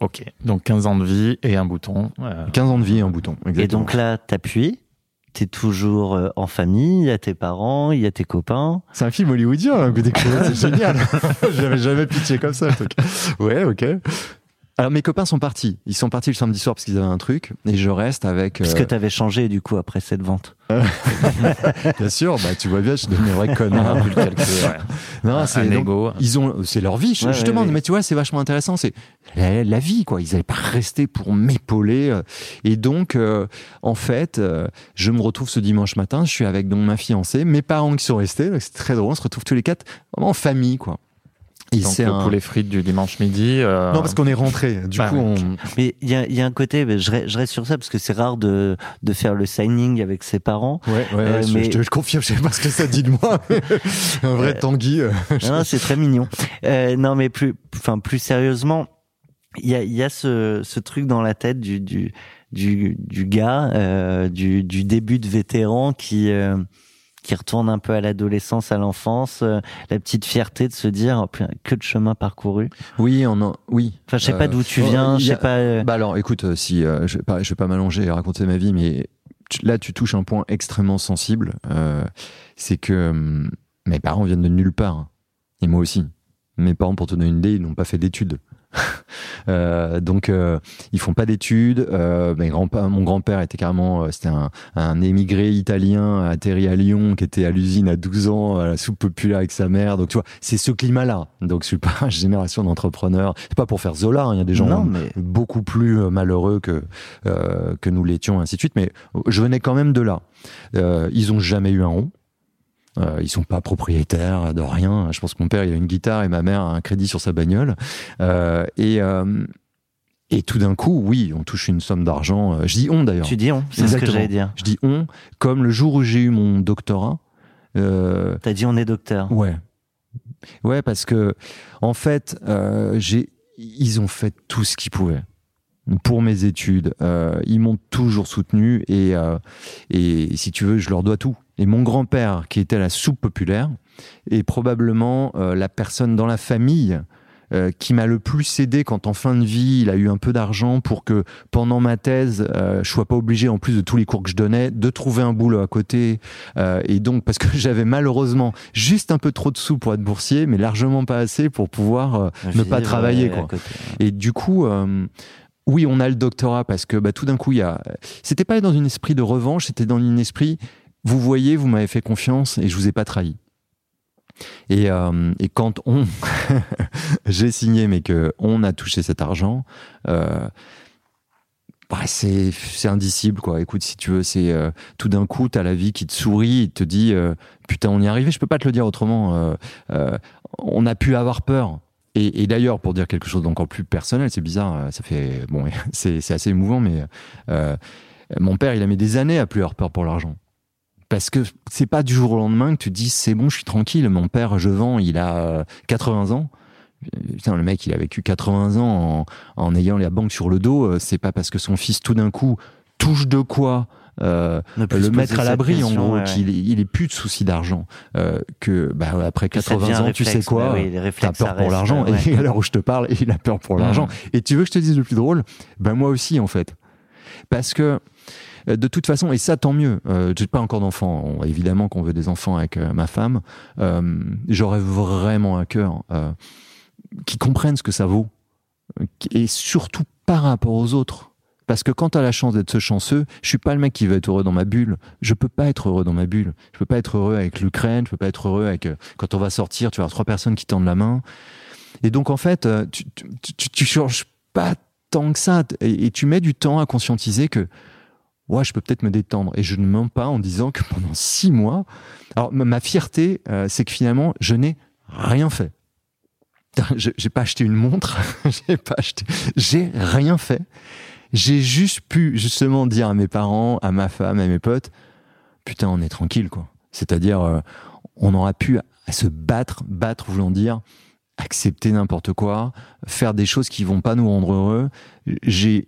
Ok. Donc 15 ans de vie et un bouton. euh, 15 ans de vie et un bouton. Et Exactement. donc là, t'appuies. T'es toujours euh, en famille, il y a tes parents, il y a tes copains. C'est un film hollywoodien, hein, Experience, c'est [LAUGHS] génial. [LAUGHS] J'avais jamais pitché comme ça, le truc. Ouais, ok. Alors mes copains sont partis. Ils sont partis le samedi soir parce qu'ils avaient un truc, et je reste avec. Puisque euh, t'avais changé du coup après cette vente. [LAUGHS] bien sûr, bah tu vois bien, je suis devenu vrai connard. le calculer, ouais. non, c'est ils ont, c'est leur vie Ouais, justement. ouais, ouais. Mais tu vois, c'est vachement intéressant. C'est la, la vie, quoi. Ils n'allaient pas rester pour m'épauler. Et donc, euh, en fait, euh, je me retrouve ce dimanche matin. Je suis avec donc ma fiancée, mes parents qui sont restés. donc C'est très drôle. On se retrouve tous les quatre vraiment en famille, quoi. Et Donc le un- poulet frites du dimanche midi. euh, Non, parce qu'on est rentré. Du Bah coup, on... Mais il y a, il y a un côté, je, re- je reste sur ça parce que c'est rare de, de faire le signing avec ses parents. Ouais, ouais, Euh, mais- je, te le confirme, je sais pas ce que ça dit de moi. [LAUGHS] un vrai Euh, Tanguy. euh. Non, non, c'est très mignon. Euh, non, mais plus, enfin, plus sérieusement, il y a, il y a ce, ce truc dans la tête du, du, du, du gars, euh, du, du début de vétéran qui, euh, qui retourne un peu à l'adolescence, à l'enfance, euh, la petite fierté de se dire, oh, putain, que de chemin parcouru. Oui, on en... oui. Enfin, je sais Euh, pas d'où tu oh, viens, je sais pas. euh, Bah alors, écoute, euh, si euh, je vais pas, je vais pas m'allonger et raconter ma vie, mais tu- là, tu touches un point extrêmement sensible. euh, c'est que hum, mes parents viennent de nulle part, hein. et moi aussi. Mes parents, pour te donner une idée, ils n'ont pas fait d'études. [LAUGHS] Euh, donc euh, ils font pas d'études. Euh, mon grand-père était carrément, c'était un, un émigré italien atterri à Lyon qui était à l'usine à 12 ans à la soupe populaire avec sa mère. Donc tu vois, c'est ce climat-là. Donc je suis pas une génération d'entrepreneurs. C'est pas pour faire Zola. hein, Il y a des gens non, mais beaucoup plus malheureux que que nous l'étions, ainsi de suite. Mais je venais quand même de là. Ils ont jamais eu un rond. Euh, ils sont pas propriétaires de rien. Je pense que mon père il a une guitare et ma mère a un crédit sur sa bagnole. Euh, et euh, et tout d'un coup, oui, on touche une somme d'argent. Je dis on d'ailleurs. tu dis on, c'est ce que j'allais dire. Je dis on, comme le jour où j'ai eu mon doctorat. Euh, T'as dit on est docteur. Ouais. Ouais, parce que, en fait, euh, j'ai, ils ont fait tout ce qu'ils pouvaient pour mes études. Euh, ils m'ont toujours soutenu et, et si tu veux, je leur dois tout. Et mon grand-père, qui était à la soupe populaire, est probablement euh, la personne dans la famille euh, qui m'a le plus aidé quand en fin de vie il a eu un peu d'argent pour que pendant ma thèse euh, je sois pas obligé en plus de tous les cours que je donnais de trouver un boulot à côté euh, et donc parce que [LAUGHS] j'avais malheureusement juste un peu trop de sous pour être boursier mais largement pas assez pour pouvoir ne pas travailler quoi et du coup, oui, on a le doctorat parce que bah, tout d'un coup, il y a. C'était pas dans un esprit de revanche, c'était dans un esprit. Vous voyez, vous m'avez fait confiance et je vous ai pas trahi. Et, euh, quand on, [LAUGHS] j'ai signé, mais que on a touché cet argent, euh, bah, c'est indicible. Écoute, si tu veux, c'est euh, tout d'un coup, t'as la vie qui te sourit, et te dit putain, on y est arrivé. Je peux pas te le dire autrement. on a pu avoir peur. Et, d'ailleurs, pour dire quelque chose d'encore plus personnel, c'est bizarre, ça fait bon, [LAUGHS] c'est assez émouvant, mais mon père, il a mis des années à plus avoir peur pour l'argent, Parce que c'est pas du jour au lendemain que tu te dis c'est bon, je suis tranquille. Mon père, je vends, il a euh, 80 ans. Putain, le mec, il a vécu 80 ans en, en ayant la banque sur le dos. Euh, C'est pas parce que son fils, tout d'un coup, touche de quoi euh, le mettre à l'abri, en gros, ouais, ouais. qu'il il est plus de soucis d'argent. euh, que bah, après Que ça devient 80 un ans, tu sais quoi oui, T'as peur pour l'argent. ouais. Et à l'heure où je te parle, [LAUGHS] il a peur pour l'argent. Et tu veux que je te dise le plus drôle? Ben moi aussi, en fait. Parce que euh, de toute façon, et ça tant mieux, euh, j'ai pas encore d'enfants, évidemment qu'on veut des enfants avec euh, ma femme, euh, j'aurais vraiment à cœur euh, qu'ils comprennent ce que ça vaut, euh, et surtout par rapport aux autres. Parce que quand tu as la chance d'être ce chanceux, je suis pas le mec qui veut être heureux dans ma bulle. Je peux pas être heureux dans ma bulle. Je peux pas être heureux avec l'Ukraine. Je peux pas être heureux avec euh, quand on va sortir, tu vas avoir trois personnes qui tendent la main. Et donc en fait, euh, tu, tu, changes pas tant que ça. Et tu mets du temps à conscientiser que ouais, je peux peut-être me détendre. Et je ne mens pas en disant que pendant six mois, alors ma, fierté, euh, c'est que finalement, je n'ai rien fait. [LAUGHS] J'ai pas acheté une montre, [LAUGHS] j'ai pas acheté, j'ai rien fait. J'ai juste pu justement dire à mes parents, à ma femme, à mes potes, putain, on est tranquille, quoi. C'est-à-dire, euh, on aura pu se battre, battre voulant dire accepter n'importe quoi, faire des choses qui vont pas nous rendre heureux. J'ai,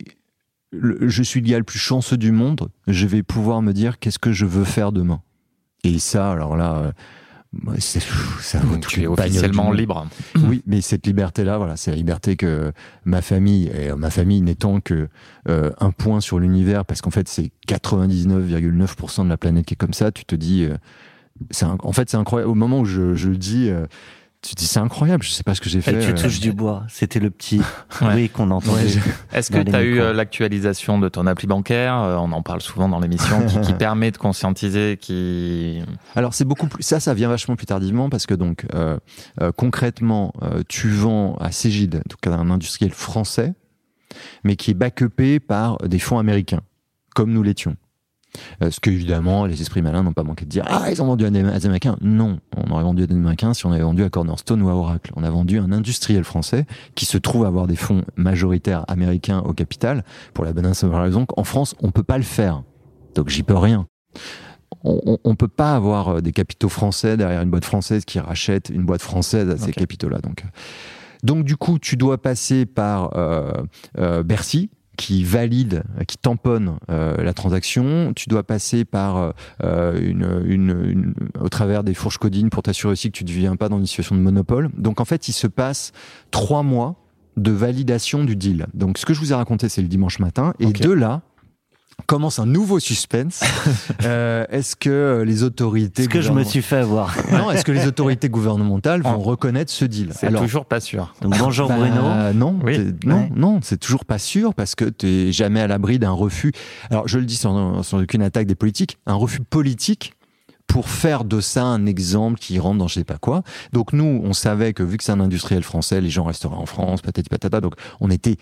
le- je suis le gars le plus chanceux du monde. Je vais pouvoir me dire qu'est-ce que je veux faire demain. Et ça, alors là, euh, c'est, ça vaut tu es officiellement libre. [CLEARS THROAT] Oui, mais cette liberté-là, voilà, c'est la liberté que ma famille, et ma famille n'étant que euh, un point sur l'univers, parce qu'en fait c'est 99,9% de la planète qui est comme ça, tu te dis, euh, c'est un- en fait c'est incroyable. Au moment où je, je le dis, euh, tu te dis c'est incroyable, je sais pas ce que j'ai fait. Et tu euh, touches du bois. C'était le petit [LAUGHS] Ouais. bruit qu'on entendait. Est-ce que tu as eu euh, l'actualisation de ton appli bancaire Euh, On en parle souvent dans l'émission, qui, qui [LAUGHS] permet de conscientiser, qui. Alors c'est beaucoup plus ça, ça vient vachement plus tardivement parce que donc euh, euh, concrètement, euh, tu vends à Cégide, donc à un industriel français, mais qui est backupé par des fonds américains, comme nous l'étions. Euh, ce que évidemment les esprits malins n'ont pas manqué de dire ah ils ont vendu à des Américains non on aurait vendu à des Américains si on avait vendu à Cornerstone ou à Oracle. On a vendu à un industriel français qui se trouve avoir des fonds majoritaires américains au capital pour la bonne et simple raison qu'en France on peut pas le faire. Donc j'y peux rien. On, on peut pas avoir euh, des capitaux français derrière une boîte française qui rachète une boîte française à ces capitaux-là. Donc, euh, donc du coup, tu dois passer par euh, euh, Bercy qui valide, qui tamponne euh, la transaction. Tu dois passer par euh, une, une, une- au travers des fourches codines pour t'assurer aussi que tu ne deviens pas dans une situation de monopole. Donc en fait, il se passe trois mois de validation du deal. Donc ce que je vous ai raconté, c'est le dimanche matin, et de là commence un nouveau suspense. [LAUGHS] Euh, est-ce que les autorités Ce que je me suis fait avoir. [LAUGHS] non, est-ce que les autorités gouvernementales vont Oh. reconnaître ce deal C'est toujours pas sûr. Donc bonjour bah, Bruno. Non, Oui. non, Ouais. non, c'est toujours pas sûr parce que tu n'es jamais à l'abri d'un refus. Alors je le dis sans, sans aucune attaque des politiques, un refus politique pour faire de ça un exemple qui rentre dans je sais pas quoi. Donc nous, on savait que vu que c'est un industriel français, les gens resteraient en France, patati patata. Donc on était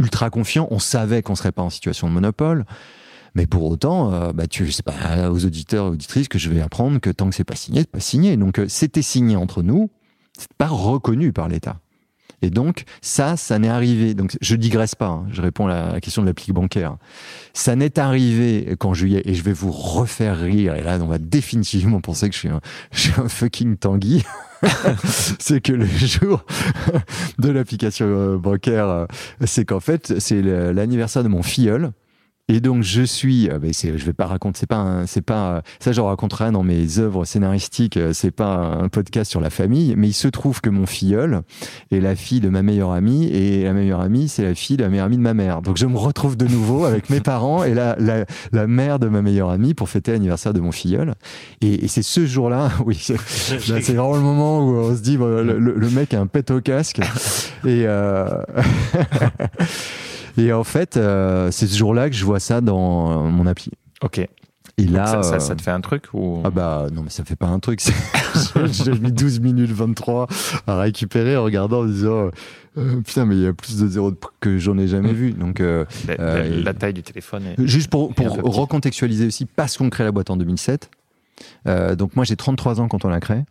ultra confiants, on savait qu'on serait pas en situation de monopole. Mais pour autant, euh, bah, tu sais pas aux auditeurs et auditrices que je vais apprendre que tant que c'est pas signé, c'est pas signé. Donc euh, c'était signé entre nous, c'est pas reconnu par l'État. Et donc, ça, ça n'est arrivé. Donc, je digresse pas. hein, je réponds à la question de l'appli bancaire. Ça n'est arrivé qu'en juillet, et je vais vous refaire rire. Et là, on va définitivement penser que je suis un, fucking Tanguy. [LAUGHS] c'est que le jour de l'application euh, bancaire, euh, c'est qu'en fait, c'est l'anniversaire de mon filleul. Et donc je suis, euh, mais je vais pas raconter, c'est pas, c'est pas, ça je raconterai dans mes œuvres scénaristiques, euh, c'est pas un podcast sur la famille, mais il se trouve que mon filleul est la fille de ma meilleure amie et la meilleure amie c'est la fille de la meilleure amie de ma mère. Donc je me retrouve de nouveau avec mes parents et la, la, la mère de ma meilleure amie pour fêter l'anniversaire de mon filleul. Et, et c'est ce jour-là, [LAUGHS] oui, c'est, vraiment le moment où on se dit le- le mec a un pet au casque et euh, [LAUGHS] et en fait euh, c'est ce jour-là que je vois ça dans mon appli. Ok. Et là, ça, ça, euh, ça te fait un truc ou? Ah bah non mais ça fait pas un truc. [LAUGHS] J'ai mis 12 minutes 23 à récupérer en regardant en disant euh, putain mais il y a plus de zéro que j'en ai jamais vu. Donc euh, la, la- la taille du téléphone est... juste pour, recontextualiser aussi parce qu'on crée la boîte en 2007. euh, donc moi j'ai 33 ans quand on la crée.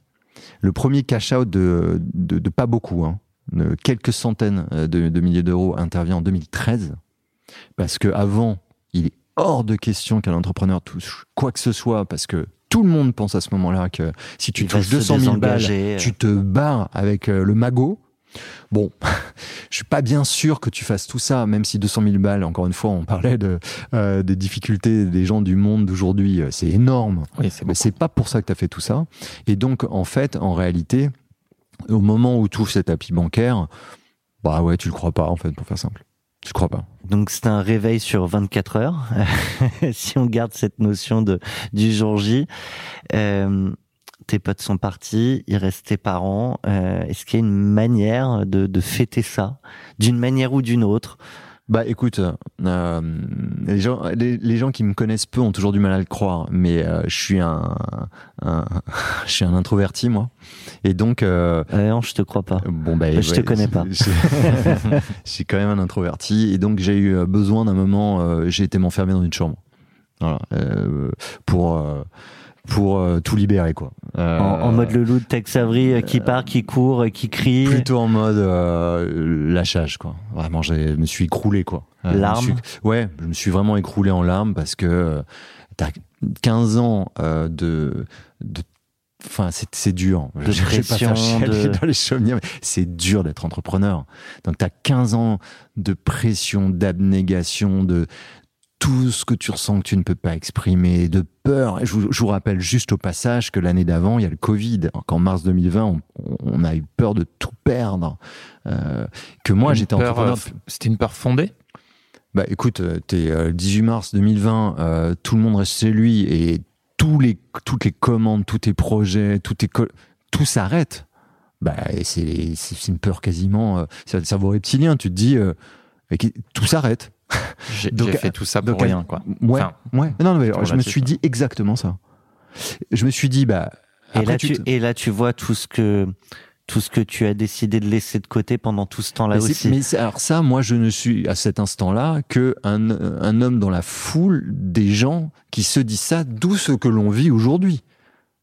Le premier cash out de, de, de pas beaucoup, hein, de quelques centaines euh, de, de milliers d'euros intervient en 2013 parce que avant il est hors de question qu'un entrepreneur touche quoi que ce soit parce que tout le monde pense à ce moment-là que si tu Il touches se 200 000 balles, euh. tu te barres avec euh, le magot. Bon, [LAUGHS] je suis pas bien sûr que tu fasses tout ça, même si 200 000 balles, encore une fois, on parlait de, euh, des difficultés des gens du monde d'aujourd'hui, euh, c'est énorme. Oui, c'est Mais c'est pas pour ça que tu as fait tout ça. Et donc, en fait, en réalité, au moment où tu ouvres cet tapis bancaire, bah ouais, tu le crois pas, en fait, pour faire simple. Tu le crois pas. Donc c'est un réveil sur 24 heures, [LAUGHS] si on garde cette notion de du jour J. Euh, tes potes sont partis, il reste tes parents. Euh, Est-ce qu'il y a une manière de fêter ça, d'une manière ou d'une autre Bah écoute, euh, les, gens, les, les gens qui me connaissent peu ont toujours du mal à le croire, mais euh, je suis un, un- [LAUGHS] je suis un introverti moi, et donc euh, Non, je te crois pas. bon bah Je te connais pas. Je, je suis quand même un introverti, et donc j'ai eu euh, besoin d'un moment, euh, j'ai été m'enfermer dans une chambre, voilà, euh, pour euh, pour euh, tout libérer quoi. Euh, En, en mode le loup de Tex Avery euh, qui part, qui court, euh, qui crie. Plutôt en mode euh, lâchage, quoi. Vraiment, j'ai- je me suis écroulé, quoi. Euh, je me Larmes suis- Ouais, je me suis vraiment écroulé en larmes parce que euh, t'as 15 ans euh, de, de Enfin, c'est c'est dur. De je vais pas faire pression, chialer de- [LAUGHS] dans les chaumières, mais c'est dur d'être entrepreneur. Donc, tu as 15 ans de pression, d'abnégation, de tout ce que tu ressens que tu ne peux pas exprimer, de peur. Je vous, je vous rappelle juste au passage que l'année d'avant, il y a le Covid. Qu'en mars 2020, on, on a eu peur de tout perdre. Euh, que moi, j'étais entrepreneur. euh, C'était une peur fondée? Bah écoute, euh, t'es euh, le 18 mars 2020, euh, tout le monde reste chez lui et tous les, toutes les commandes, tous tes projets, tout, tes tout s'arrête. Bah, c'est une peur quasiment. euh, c'est le cerveau reptilien. Tu te dis, tout s'arrête. J'ai fait tout ça pour donc, rien, quoi. Ouais, Enfin, ouais. Non, non, mais je me suis hein. dit exactement ça. Je me suis dit, bah. Et après, là, tu, et là, tu vois tout ce que tout ce que tu as décidé de laisser de côté pendant tout ce temps-là aussi. mais alors ça, moi, je ne suis à cet instant-là que un, un homme dans la foule des gens qui se disent ça, d'où ce que l'on vit aujourd'hui.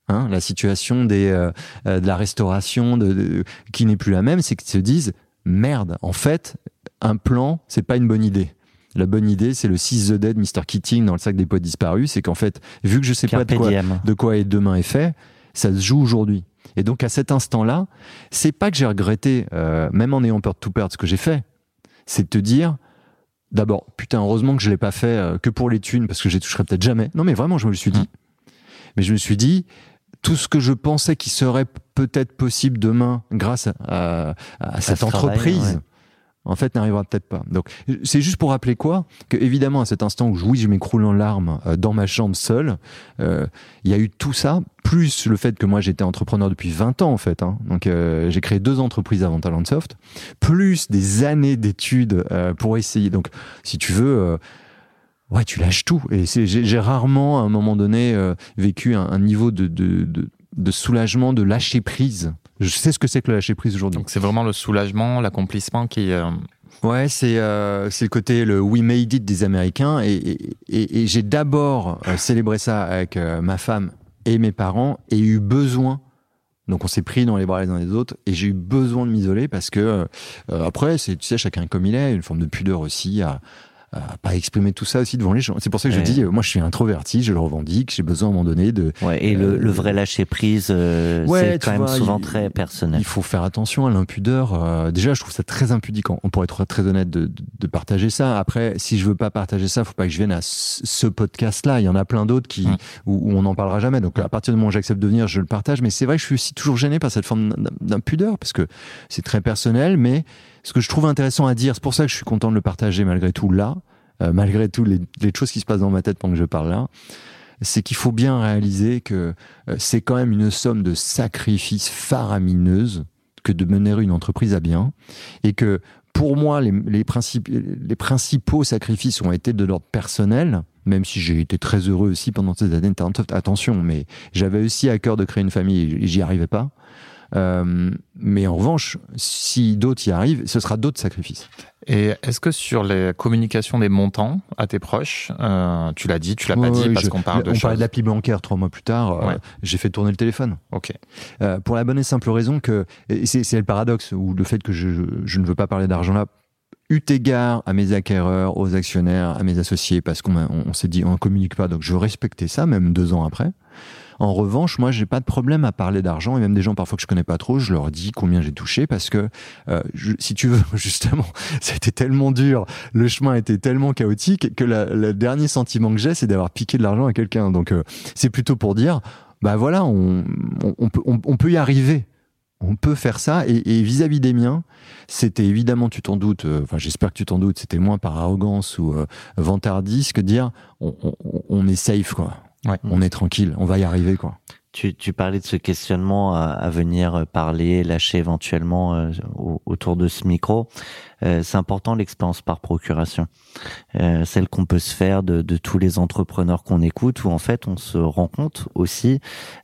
Hein, la situation des, euh, euh, de la restauration de, de- qui n'est plus la même, c'est qu'ils se disent merde, en fait, un plan, c'est pas une bonne idée. La bonne idée, c'est le 6 the Dead, Mr. Keating dans le sac des potes disparus. C'est qu'en fait, vu que je sais pas de quoi, diem. de quoi est demain est fait, ça se joue aujourd'hui. Et donc à cet instant-là, c'est pas que j'ai regretté, euh, même en ayant peur de tout perdre, ce que j'ai fait. C'est de te dire, d'abord, putain, heureusement que je l'ai pas fait euh, que pour les thunes, parce que je les toucherai peut-être jamais. Non, mais vraiment, je me le suis dit. Mais je me suis dit, tout ce que je pensais qui serait peut-être possible demain grâce à, à- à cette travail, entreprise, ouais. En fait, n'arrivera peut-être pas. Donc, c'est juste pour rappeler quoi? Que évidemment, à cet instant où oui, je m'écroule en larmes euh, dans ma chambre seule, euh, il y a eu tout ça, plus le fait que moi j'étais entrepreneur depuis 20 ans en fait. hein. Donc, euh, j'ai créé deux entreprises avant Talentsoft, plus des années d'études euh, pour essayer. Donc, si tu veux. euh, Ouais, tu lâches tout. Et j'ai rarement, à un moment donné, vécu un, un niveau de, de, de, de soulagement, de lâcher prise. Je sais ce que c'est que le lâcher prise aujourd'hui. Donc c'est vraiment le soulagement, l'accomplissement qui. euh, Ouais, c'est euh, c'est le côté le we made it des Américains et, et, et- et j'ai d'abord euh, célébré ça avec euh, ma femme et mes parents et eu besoin. Donc on s'est pris dans les bras les uns les autres et j'ai eu besoin de m'isoler parce que euh, après c'est tu sais chacun comme il est une forme de pudeur aussi à pas exprimer tout ça aussi devant les gens. C'est pour ça que Ouais. je dis euh, moi je suis introverti, je le revendique, j'ai besoin à un moment donné de Ouais, et le, Euh, le vrai lâcher prise, euh, c'est quand même souvent il- très personnel. Il faut faire attention à l'impudeur. Euh, déjà, je trouve ça très impudiquant. On pourrait être très honnête de, de- de partager ça. Après, si je veux pas partager ça, faut pas que je vienne à ce podcast-là. Il y en a plein d'autres qui Mm. où, où on n'en parlera jamais. Donc, à partir du moment où j'accepte de venir, je le partage. Mais c'est vrai que je suis aussi toujours gêné par cette forme d'im- d'impudeur parce que c'est très personnel. Mais ce que je trouve intéressant à dire, c'est pour ça que je suis content de le partager malgré tout là, euh, malgré tout les, les choses qui se passent dans ma tête pendant que je parle là c'est qu'il faut bien réaliser que euh, c'est quand même une somme de sacrifices faramineuses que de mener une entreprise à bien et que pour moi les, les, principes, les principaux sacrifices ont été de l'ordre personnel même si j'ai été très heureux aussi pendant ces années de attention mais j'avais aussi à cœur de créer une famille et j'y arrivais pas Euh, mais en revanche si d'autres y arrivent ce sera d'autres sacrifices Et est-ce que sur les communications des montants à tes proches, euh, tu l'as dit, tu l'as pas dit ouais, parce qu'on parle de on parlait de l'appli bancaire trois mois plus tard euh, j'ai fait tourner le téléphone Ok. Euh, pour la bonne et simple raison que, c'est le paradoxe, ou le fait que je, je ne veux pas parler d'argent là, eu égard à mes acquéreurs, aux actionnaires, à mes associés, parce qu'on on s'est dit on ne communique pas, donc je respectais ça, même deux ans après. En revanche, moi, j'ai pas de problème à parler d'argent et même des gens parfois que je connais pas trop, je leur dis combien j'ai touché parce que euh, si tu veux, [LAUGHS] justement, c'était tellement dur, le chemin était tellement chaotique que la- le dernier sentiment que j'ai, c'est d'avoir piqué de l'argent à quelqu'un. Donc, euh, c'est plutôt pour dire, bah voilà, on, on, peut, on, peut y arriver. On peut faire ça. Et vis-à-vis des miens, c'était évidemment, tu t'en doutes, euh, enfin j'espère que tu t'en doutes, c'était moins par arrogance ou euh, vantardise que dire on, on, on est safe, quoi. Ouais. On est tranquille, on va y arriver, quoi. Tu, tu parlais de ce questionnement à, à venir parler, lâcher éventuellement euh, au- autour de ce micro. Euh, c'est important l'expérience par procuration, Euh, celle qu'on peut se faire de, de tous les entrepreneurs qu'on écoute, où en fait on se rend compte aussi.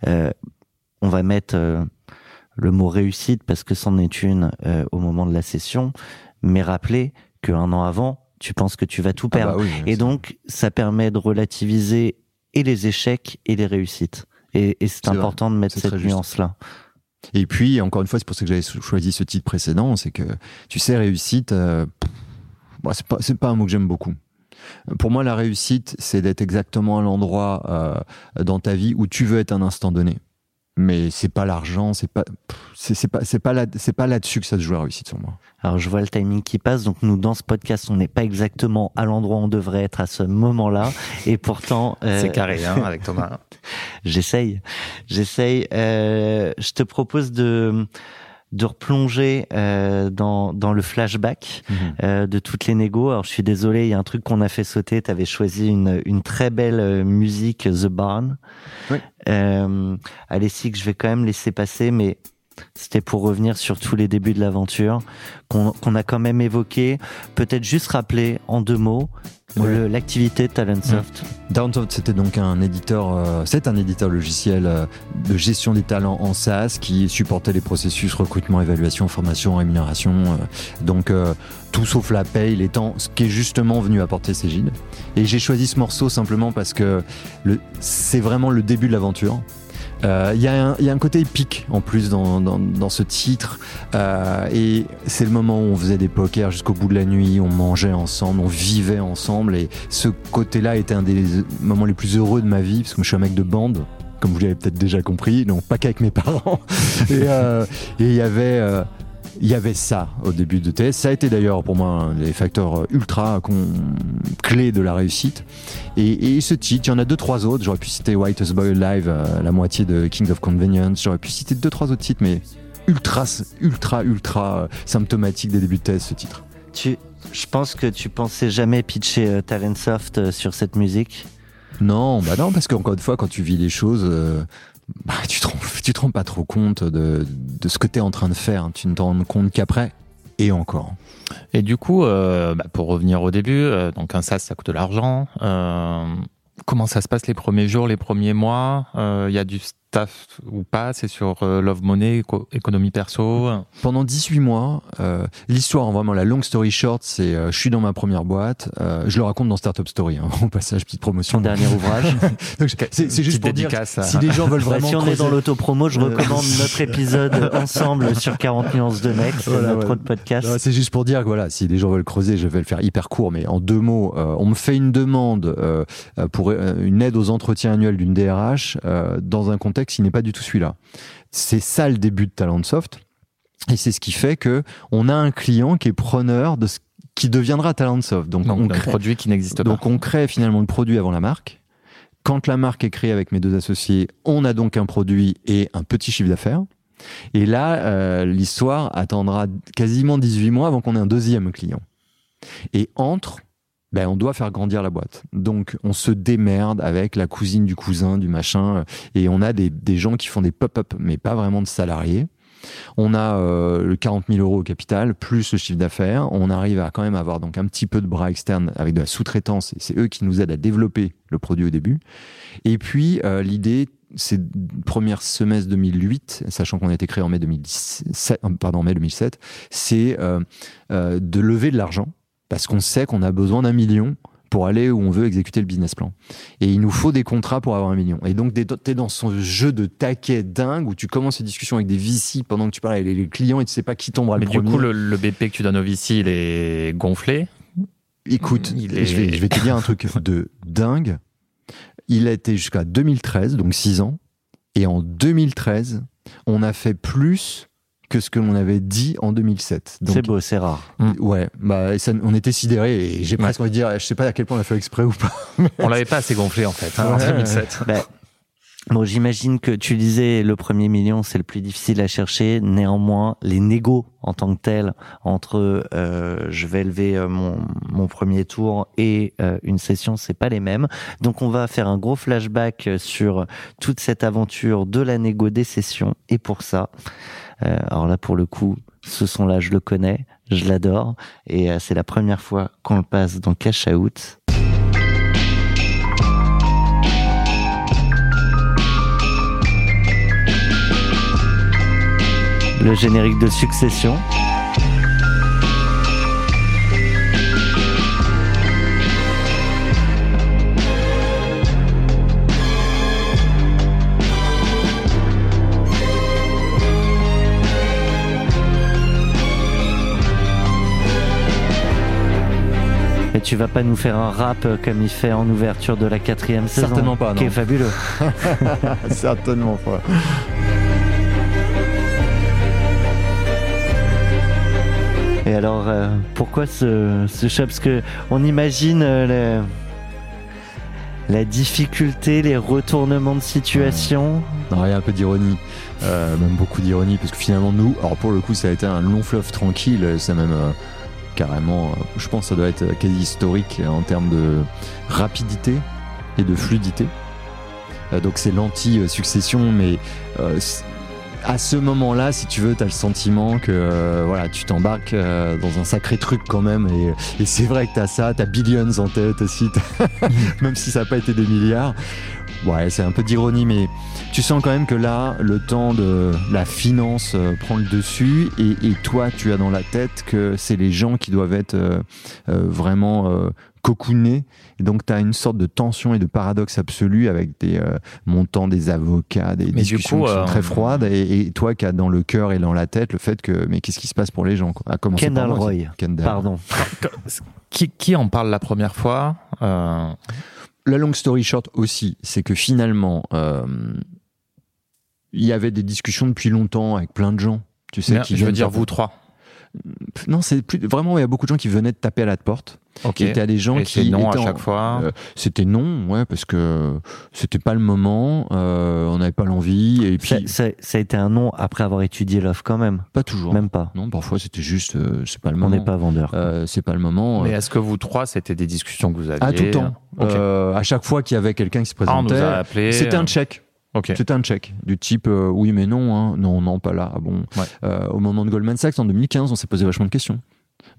euh, on va mettre euh, le mot réussite parce que c'en est une euh, au moment de la session, mais rappeler qu'un an avant, tu penses que tu vas tout perdre. Ah bah oui, Et donc, ça permet de relativiser et les échecs et les réussites. Et, et c'est important de mettre cette nuance-là. Et puis, encore une fois, c'est pour ça que j'avais choisi ce titre précédent, c'est que, tu sais, réussite, euh, pas, c'est pas un mot que j'aime beaucoup. Pour moi, la réussite, c'est d'être exactement à l'endroit euh, dans ta vie où tu veux être à un instant donné. Mais c'est pas l'argent, c'est pas, c'est pas, c'est pas là, c'est pas là-dessus que ça se joue la réussite sur moi. Alors, je vois le timing qui passe. Donc, nous, dans ce podcast, on n'est pas exactement à l'endroit où on devrait être à ce moment-là. Et pourtant, euh, [LAUGHS] C'est carré, hein, avec Thomas. [LAUGHS] J'essaye, j'essaye. Euh, je te propose de de replonger euh, dans dans le flashback euh, de toutes les négos. Alors je suis désolé, il y a un truc qu'on a fait sauter. Tu avais choisi une une très belle euh, musique, The Barn. Oui. Euh, Alessi, que je vais quand même laisser passer, mais c'était pour revenir sur tous les débuts de l'aventure qu'on a quand même évoqué. Peut-être juste rappeler en deux mots Ouais. l'activité Talentsoft. Downsoft, c'était donc un éditeur, euh, c'est un éditeur logiciel euh, de gestion des talents en SaaS qui supportait les processus recrutement, évaluation, formation, rémunération. euh, donc tout sauf la paye, les temps, ce qui est justement venu apporter Cégide. Et j'ai choisi ce morceau simplement parce que c'est vraiment le début de l'aventure. Euh, Il y, a un- il y a un côté épique en plus dans, dans, dans ce titre Euh, et c'est le moment où on faisait des pokers jusqu'au bout de la nuit, on mangeait ensemble, on vivait ensemble et ce côté-là était un des moments les plus heureux de ma vie parce que je suis un mec de bande comme vous l'avez peut-être déjà compris, donc pas qu'avec mes parents. [LAUGHS] et euh, et il y avait euh, il y avait ça au début de TS. Ça a été d'ailleurs pour moi un des facteurs ultra con- clés de la réussite. Et, et ce titre, il y en a deux, trois autres. J'aurais pu citer Whitest Boy Alive, euh, la moitié de Kings of Convenience. J'aurais pu citer deux, trois autres titres, mais ultra, ultra, ultra euh, symptomatique des débuts de TS, ce titre. Tu, je pense que tu pensais jamais pitcher euh, Talentsoft euh, sur cette musique? Non, bah non, parce qu'encore une fois, quand tu vis les choses, euh, bah, tu, te rends, te rends pas trop compte de, ce que tu es en train de faire. Tu ne t'en rends compte qu'après. Et encore. Et du coup, euh, bah, pour revenir au début, euh, donc un SaaS, ça coûte de l'argent. Euh, comment ça se passe les premiers jours, les premiers mois? Il y a du staff ou pas C'est sur euh, Love Money, éco- économie perso Pendant 18 mois, euh, l'histoire, vraiment la long story short, c'est euh, je suis dans ma première boîte. euh, je le raconte dans Startup Story, hein, [LAUGHS] au passage, petite promotion. Son dernier ouvrage. [LAUGHS] C'est juste pour dire, à- si les gens veulent Bah, vraiment si on est dans l'autopromo, je recommande [LAUGHS] notre épisode ensemble sur 40 nuances de mec, c'est Voilà, notre ouais. autre podcast. C'est juste pour dire que voilà, si les gens veulent creuser, je vais le faire hyper court, mais en deux mots, euh, on me fait une demande pour euh, une aide aux entretiens annuels d'une DRH euh, dans un contexte qui n'est pas du tout celui-là. C'est ça le début de Talentsoft, et c'est ce qui fait que on a un client qui est preneur de ce qui deviendra Talentsoft. Donc, Donc, on un crée, produit qui n'existe pas. donc on crée finalement le produit avant la marque. Quand la marque est créée avec mes deux associés, on a donc un produit et un petit chiffre d'affaires. Et là, euh, l'histoire attendra quasiment 18 mois avant qu'on ait un deuxième client. Et entre, ben, on doit faire grandir la boîte. Donc, on se démerde avec la cousine du cousin, du machin. euh, Et on a des, des gens qui font des pop-up, mais pas vraiment de salariés. On a euh, le 40 000 euros au capital, plus le chiffre d'affaires. On arrive à quand même avoir donc un petit peu de bras externes avec de la sous-traitance. C'est eux qui nous aident à développer le produit au début. Et puis, euh, l'idée, c'est première semestre 2008, sachant qu'on a été créé en mai 2017, euh, pardon, mai 2007, c'est euh, euh, de lever de l'argent parce qu'on sait qu'on a besoin d'un million pour aller où on veut exécuter le business plan. Et il nous faut des contrats pour avoir un million. Et donc, tu es dans ce jeu de taquet dingue où tu commences une discussion avec des VC pendant que tu parles avec les- les clients et tu sais pas qui tombera Mais le du premier. coup, le, le BP que tu donnes au VC, il est gonflé. Écoute, Il je, vais, je vais te dire un truc [LAUGHS] de dingue. Il a été jusqu'à 2013, donc 6 ans, Et en 2013, on a fait plus que ce que l'on avait dit en 2007. Donc, C'est beau, c'est rare. Ouais, bah, ça- on était sidérés et j'ai presque envie de dire, je sais pas à quel point on a fait exprès ou pas. [LAUGHS] On l'avait pas assez gonflé en fait hein, en Ouais. 2007. Ben, bon, j'imagine que tu disais le premier million, c'est le plus difficile à chercher. Néanmoins, les négos en tant que tels entre euh, je vais lever euh, mon, mon premier tour et euh, une session, c'est pas les mêmes. Donc, on va faire un gros flashback sur toute cette aventure de la négo des sessions. Et pour ça, euh, alors là, pour le coup, ce son-là, je le connais, je l'adore, et euh, c'est la première fois qu'on le passe dans Cash Out. le générique de Succession. Et tu vas pas nous faire un rap comme il fait en ouverture de la quatrième saison Certainement pas, Qui non. est fabuleux. [LAUGHS] Certainement pas. Et alors, euh, pourquoi ce, ce Parce que on imagine euh, la, la difficulté, les retournements de situation. Non, il y a un peu d'ironie, euh, même beaucoup d'ironie, parce que finalement, nous, alors pour le coup, ça a été un long fleuve tranquille, c'est même carrément, euh, je pense que ça doit être quasi historique en termes de rapidité et de fluidité. Euh, donc c'est l'anti-succession, mais euh, à ce moment-là, si tu veux, tu as le sentiment que euh, voilà, tu t'embarques euh, dans un sacré truc quand même, et, et c'est vrai que tu as ça, tu as Billions en tête aussi, [LAUGHS] même si ça n'a pas été des milliards. Ouais, c'est un peu d'ironie, mais tu sens quand même que là, le temps de la finance euh, prend le dessus et, et toi, tu as dans la tête que c'est les gens qui doivent être euh, euh, vraiment euh, cocoonés. Et donc, tu as une sorte de tension et de paradoxe absolu avec des euh, montants des avocats, des Mais du discussions coup, qui sont très froides et, et toi qui as dans le cœur et dans la tête le fait que, mais qu'est-ce qui se passe pour les gens quoi. À commencer par Kendall moi, Roy. Kendall. Pardon. Qui, qui en parle la première fois Euh, La long story short aussi, c'est que finalement, euh, il y avait des discussions depuis longtemps avec plein de gens. Tu sais, qui Je veux dire vous trois. Non, c'est plus vraiment. Il y a beaucoup de gens qui venaient de taper à la porte. Ok. Et il y a des gens Et qui non à chaque fois. Euh, c'était non, ouais, parce que c'était pas le moment. euh, on n'avait pas l'envie et puis Ça, ça- ça a été un nom après avoir étudié l'offre quand même. pas toujours. Même pas. Non, parfois c'était juste, euh, c'est pas le On moment. n'est pas vendeur. Euh, c'est pas le moment. Mais est-ce que vous trois, c'était des discussions que vous aviez à tout temps. Ok. Euh, à chaque fois qu'il y avait quelqu'un qui se Ah, on nous présentait, a appelé. c'était un check. Ok. C'était un check du type euh, oui mais non hein. non non pas là ah bon Ouais. Euh, au moment de Goldman Sachs en 2015 on s'est posé vachement de questions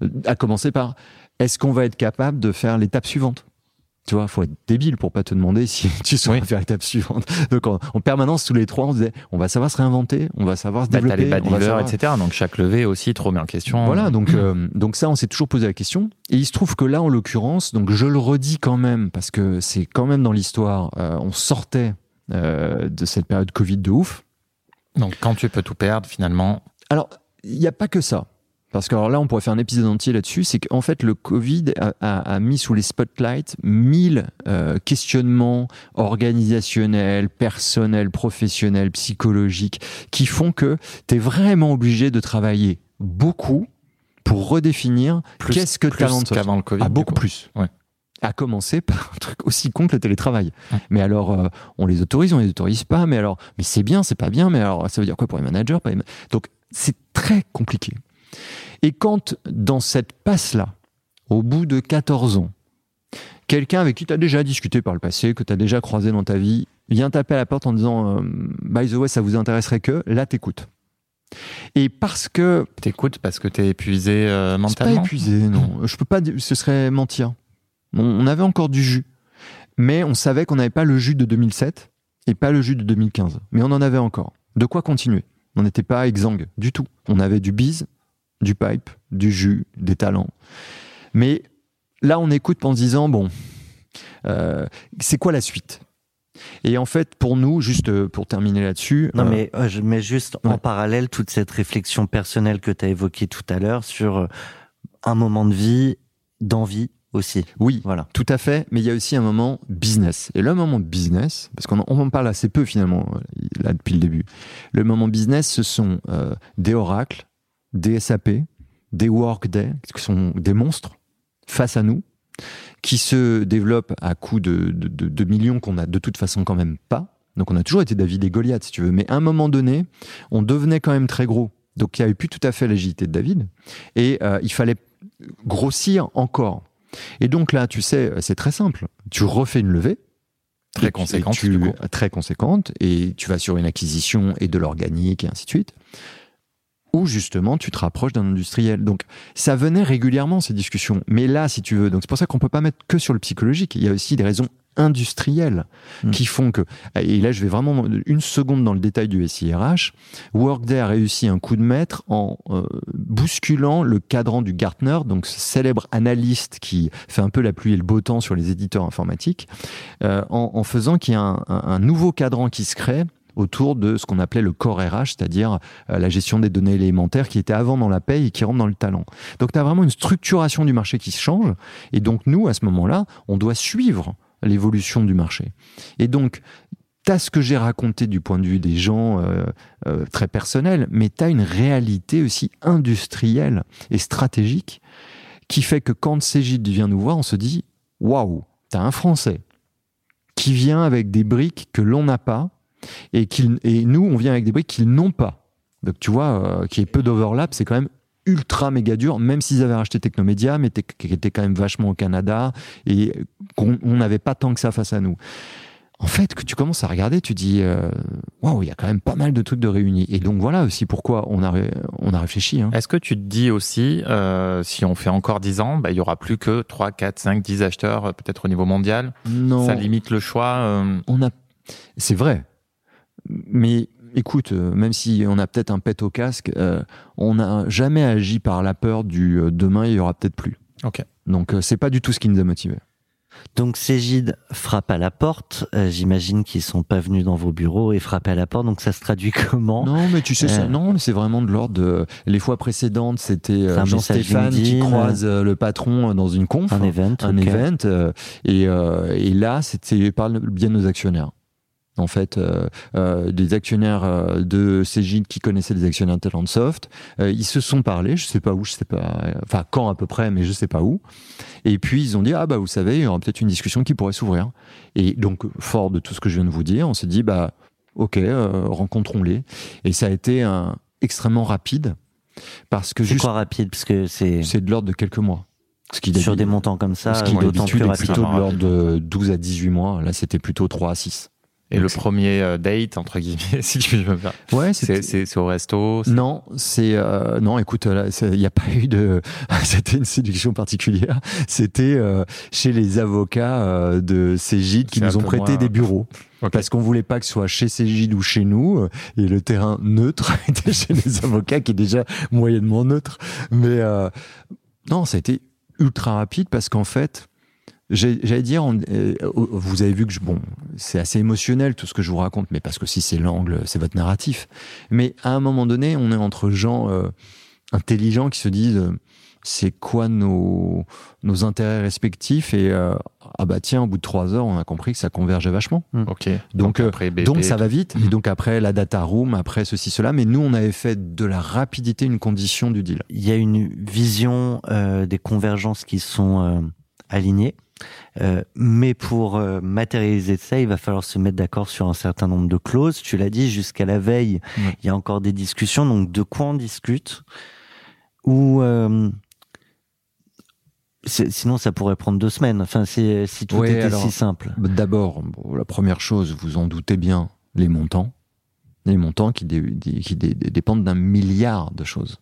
Euh, à commencer par est-ce qu'on va être capable de faire l'étape suivante? Tu vois faut être débile pour pas te demander si [LAUGHS] tu sauras Oui. faire l'étape suivante donc en, en permanence tous les trois on disait on va savoir se réinventer on va savoir se Bah, T'as développer les bad on va savoir- etc. Donc chaque levée aussi, trop bien question. voilà, donc, euh, donc ça, on s'est toujours posé la question. Et il se trouve que là, en l'occurrence, donc je le redis quand même, parce que c'est quand même dans l'histoire, euh, on sortait euh, de cette période Covid de ouf. Donc quand tu peux tout perdre, finalement. Alors, il n'y a pas que ça. Parce que alors là, on pourrait faire un épisode entier là-dessus. C'est qu'en fait, le Covid a, a- a mis sous les spotlights mille euh, questionnements organisationnels, personnels, professionnels, psychologiques, qui font que tu es vraiment obligé de travailler beaucoup pour redéfinir qu'est-ce que talent de soft. qu'avant le Covid. Ah, beaucoup coup. plus. Ouais. À commencer par un truc aussi con que le télétravail. Ouais. Mais alors, euh, on les autorise, on les autorise pas. Mais alors, mais c'est bien, c'est pas bien. Mais alors, ça veut dire quoi pour les managers pas les ma- Donc, c'est très compliqué. Et quand, dans cette passe-là, au bout de 14 ans, quelqu'un avec qui tu as déjà discuté par le passé, que tu as déjà croisé dans ta vie, vient taper à la porte en disant euh, By the way, ça vous intéresserait que Là, t'écoutes. Et parce que T'écoutes parce que t'es épuisé euh, c'est pas mentalement? épuisé, non. Je peux pas ce serait mentir. On, avait encore du jus. Mais on savait qu'on n'avait pas le jus de 2007 et pas le jus de 2015. Mais on en avait encore. De quoi continuer? On n'était pas exsangue du tout. On avait du bise, du pipe, du jus, des talents. Mais là, on écoute en se disant, bon, euh, c'est quoi la suite? Et en fait, pour nous, juste euh, pour terminer là-dessus... Non, euh, mais euh, je mets juste en parallèle toute cette réflexion personnelle que tu as évoquée tout à l'heure sur un moment de vie, d'envie aussi. Oui, Voilà. tout à fait, mais il y a aussi un moment business. Et le moment business, parce qu'on en, parle assez peu finalement, là depuis le début, le moment business, ce sont euh, des oracles, des SAP, des Workday, qui sont des monstres face à nous, qui se développent à coût de, de- de- de millions qu'on a de toute façon quand même pas. Donc on a toujours été David et Goliath, si tu veux. Mais à un moment donné, on devenait quand même très gros. Donc il n'y avait plus tout à fait l'agilité de David. Et euh, il fallait grossir encore. Et donc là, tu sais, c'est très simple. Tu refais une levée. Très conséquente, et tu-. Très conséquente. Et tu vas sur une acquisition et de l'organique et ainsi de suite. Ou justement, tu te rapproches d'un industriel. Donc, ça venait régulièrement, ces discussions. Mais là, si tu veux, donc c'est pour ça qu'on peut pas mettre que sur le psychologique. Il y a aussi des raisons industrielles Mm. qui font que, et là, je vais vraiment une seconde dans le détail du SIRH. Workday a réussi un coup de maître en euh, bousculant le cadran du Gartner, donc ce célèbre analyste qui fait un peu la pluie et le beau temps sur les éditeurs informatiques, euh, en, en faisant qu'il y a un, nouveau cadran qui se crée autour de ce qu'on appelait le core RH, c'est-à-dire euh, la gestion des données élémentaires qui était avant dans la paye et qui rentre dans le talent. Donc tu as vraiment une structuration du marché qui se change et donc nous, à ce moment-là, on doit suivre l'évolution du marché. Et donc, tu as ce que j'ai raconté du point de vue des gens euh, euh, très personnels, mais tu as une réalité aussi industrielle et stratégique qui fait que quand Cégide vient nous voir, on se dit waouh, tu as un Français qui vient avec des briques que l'on n'a pas et, et nous, on vient avec des briques qu'ils n'ont pas. Donc tu vois, euh, qu'il y ait peu d'overlap, c'est quand même ultra méga dur, même s'ils avaient racheté Technomédia, mais qui était quand même vachement au Canada, et qu'on on n'avait pas tant que ça face à nous. En fait, que tu commences à regarder, tu dis, euh, waouh, il y a quand même pas mal de trucs de réunis. Et donc voilà aussi pourquoi on a, on a réfléchi. hein. Est-ce que tu te dis aussi, euh, si on fait encore 10 ans, bah, il y aura plus que 3, 4, 5, 10 acheteurs, euh, peut-être au niveau mondial? Non, Ça limite le choix euh, on a, c'est vrai. Mais écoute, euh, même si on a peut-être un pet au casque, euh, on n'a jamais agi par la peur du euh, demain, il y aura peut-être plus. Ok. Donc euh, c'est pas du tout ce qui nous a motivés. Donc Cégide frappe à la porte. Euh, J'imagine qu'ils sont pas venus dans vos bureaux et frappent à la porte. Donc ça se traduit comment? Non, mais tu sais, ça, Euh. non, mais c'est vraiment de l'ordre de. Les fois précédentes, c'était euh, Jean-Stéphane qui croise euh, le patron dans une conf, Un event. un ok. event, euh, et, euh, et là, c'était par le biais de nos actionnaires. En fait, euh, euh, des actionnaires euh, de Cégide qui connaissaient des actionnaires de Talentsoft, euh, ils se sont parlé, je sais pas où, je sais pas, euh, enfin quand à peu près, mais je sais pas où. Et puis ils ont dit ah bah vous savez, il y aura peut-être une discussion qui pourrait s'ouvrir. Et donc fort de tout ce que je viens de vous dire, on s'est dit bah ok, euh, rencontrons-les. Et ça a été un, extrêmement rapide parce que C'est juste quoi rapide? Parce que c'est c'est de l'ordre de quelques mois. Ce qui sur des montants comme ça, ce qui d'autant d'habitude plus est rapide. plutôt de l'ordre de 12 à 18 mois. Là, c'était plutôt 3 à 6. Et Donc, le premier euh, date, entre guillemets, [LAUGHS] si tu veux faire. Ouais, C'est au resto. Non, c'est euh, non. Écoute, il n'y a pas eu de. [LAUGHS] C'était une séduction particulière. C'était euh, chez les avocats euh, de Cégide qui nous ont prêté moins- des bureaux parce qu'on voulait pas que ce soit chez Cégide ou chez nous. euh, Et le terrain neutre [LAUGHS] était chez les avocats, qui est déjà moyennement neutre. Mais euh, non, ça a été ultra rapide parce qu'en fait. J'ai- J'allais dire, on- euh, vous avez vu que je, bon, c'est assez émotionnel tout ce que je vous raconte, mais parce que si c'est l'angle, c'est votre narratif. Mais à un moment donné, on est entre gens euh, intelligents qui se disent euh, c'est quoi nos, nos intérêts respectifs et euh, ah bah tiens, au bout de trois heures, on a compris que ça convergeait vachement. Ok. Donc, euh, après bébé, Donc ça va vite, et Mhm. donc après la data room, après ceci, cela, mais nous on avait fait de la rapidité une condition du deal. Il y a une vision euh, des convergences qui sont euh, alignées. Euh, mais pour euh, matérialiser ça, il va falloir se mettre d'accord sur un certain nombre de clauses. Tu l'as dit, jusqu'à la veille, il y a encore des discussions. Donc, de quoi on discute? Ou euh, sinon, ça pourrait prendre deux semaines. Enfin, si tout Ouais, était alors- si simple. D'abord, bon, la première chose, vous en doutez bien, les montants. Les montants qui, dé- dé- qui dé- dé- dépendent d'un milliard de choses.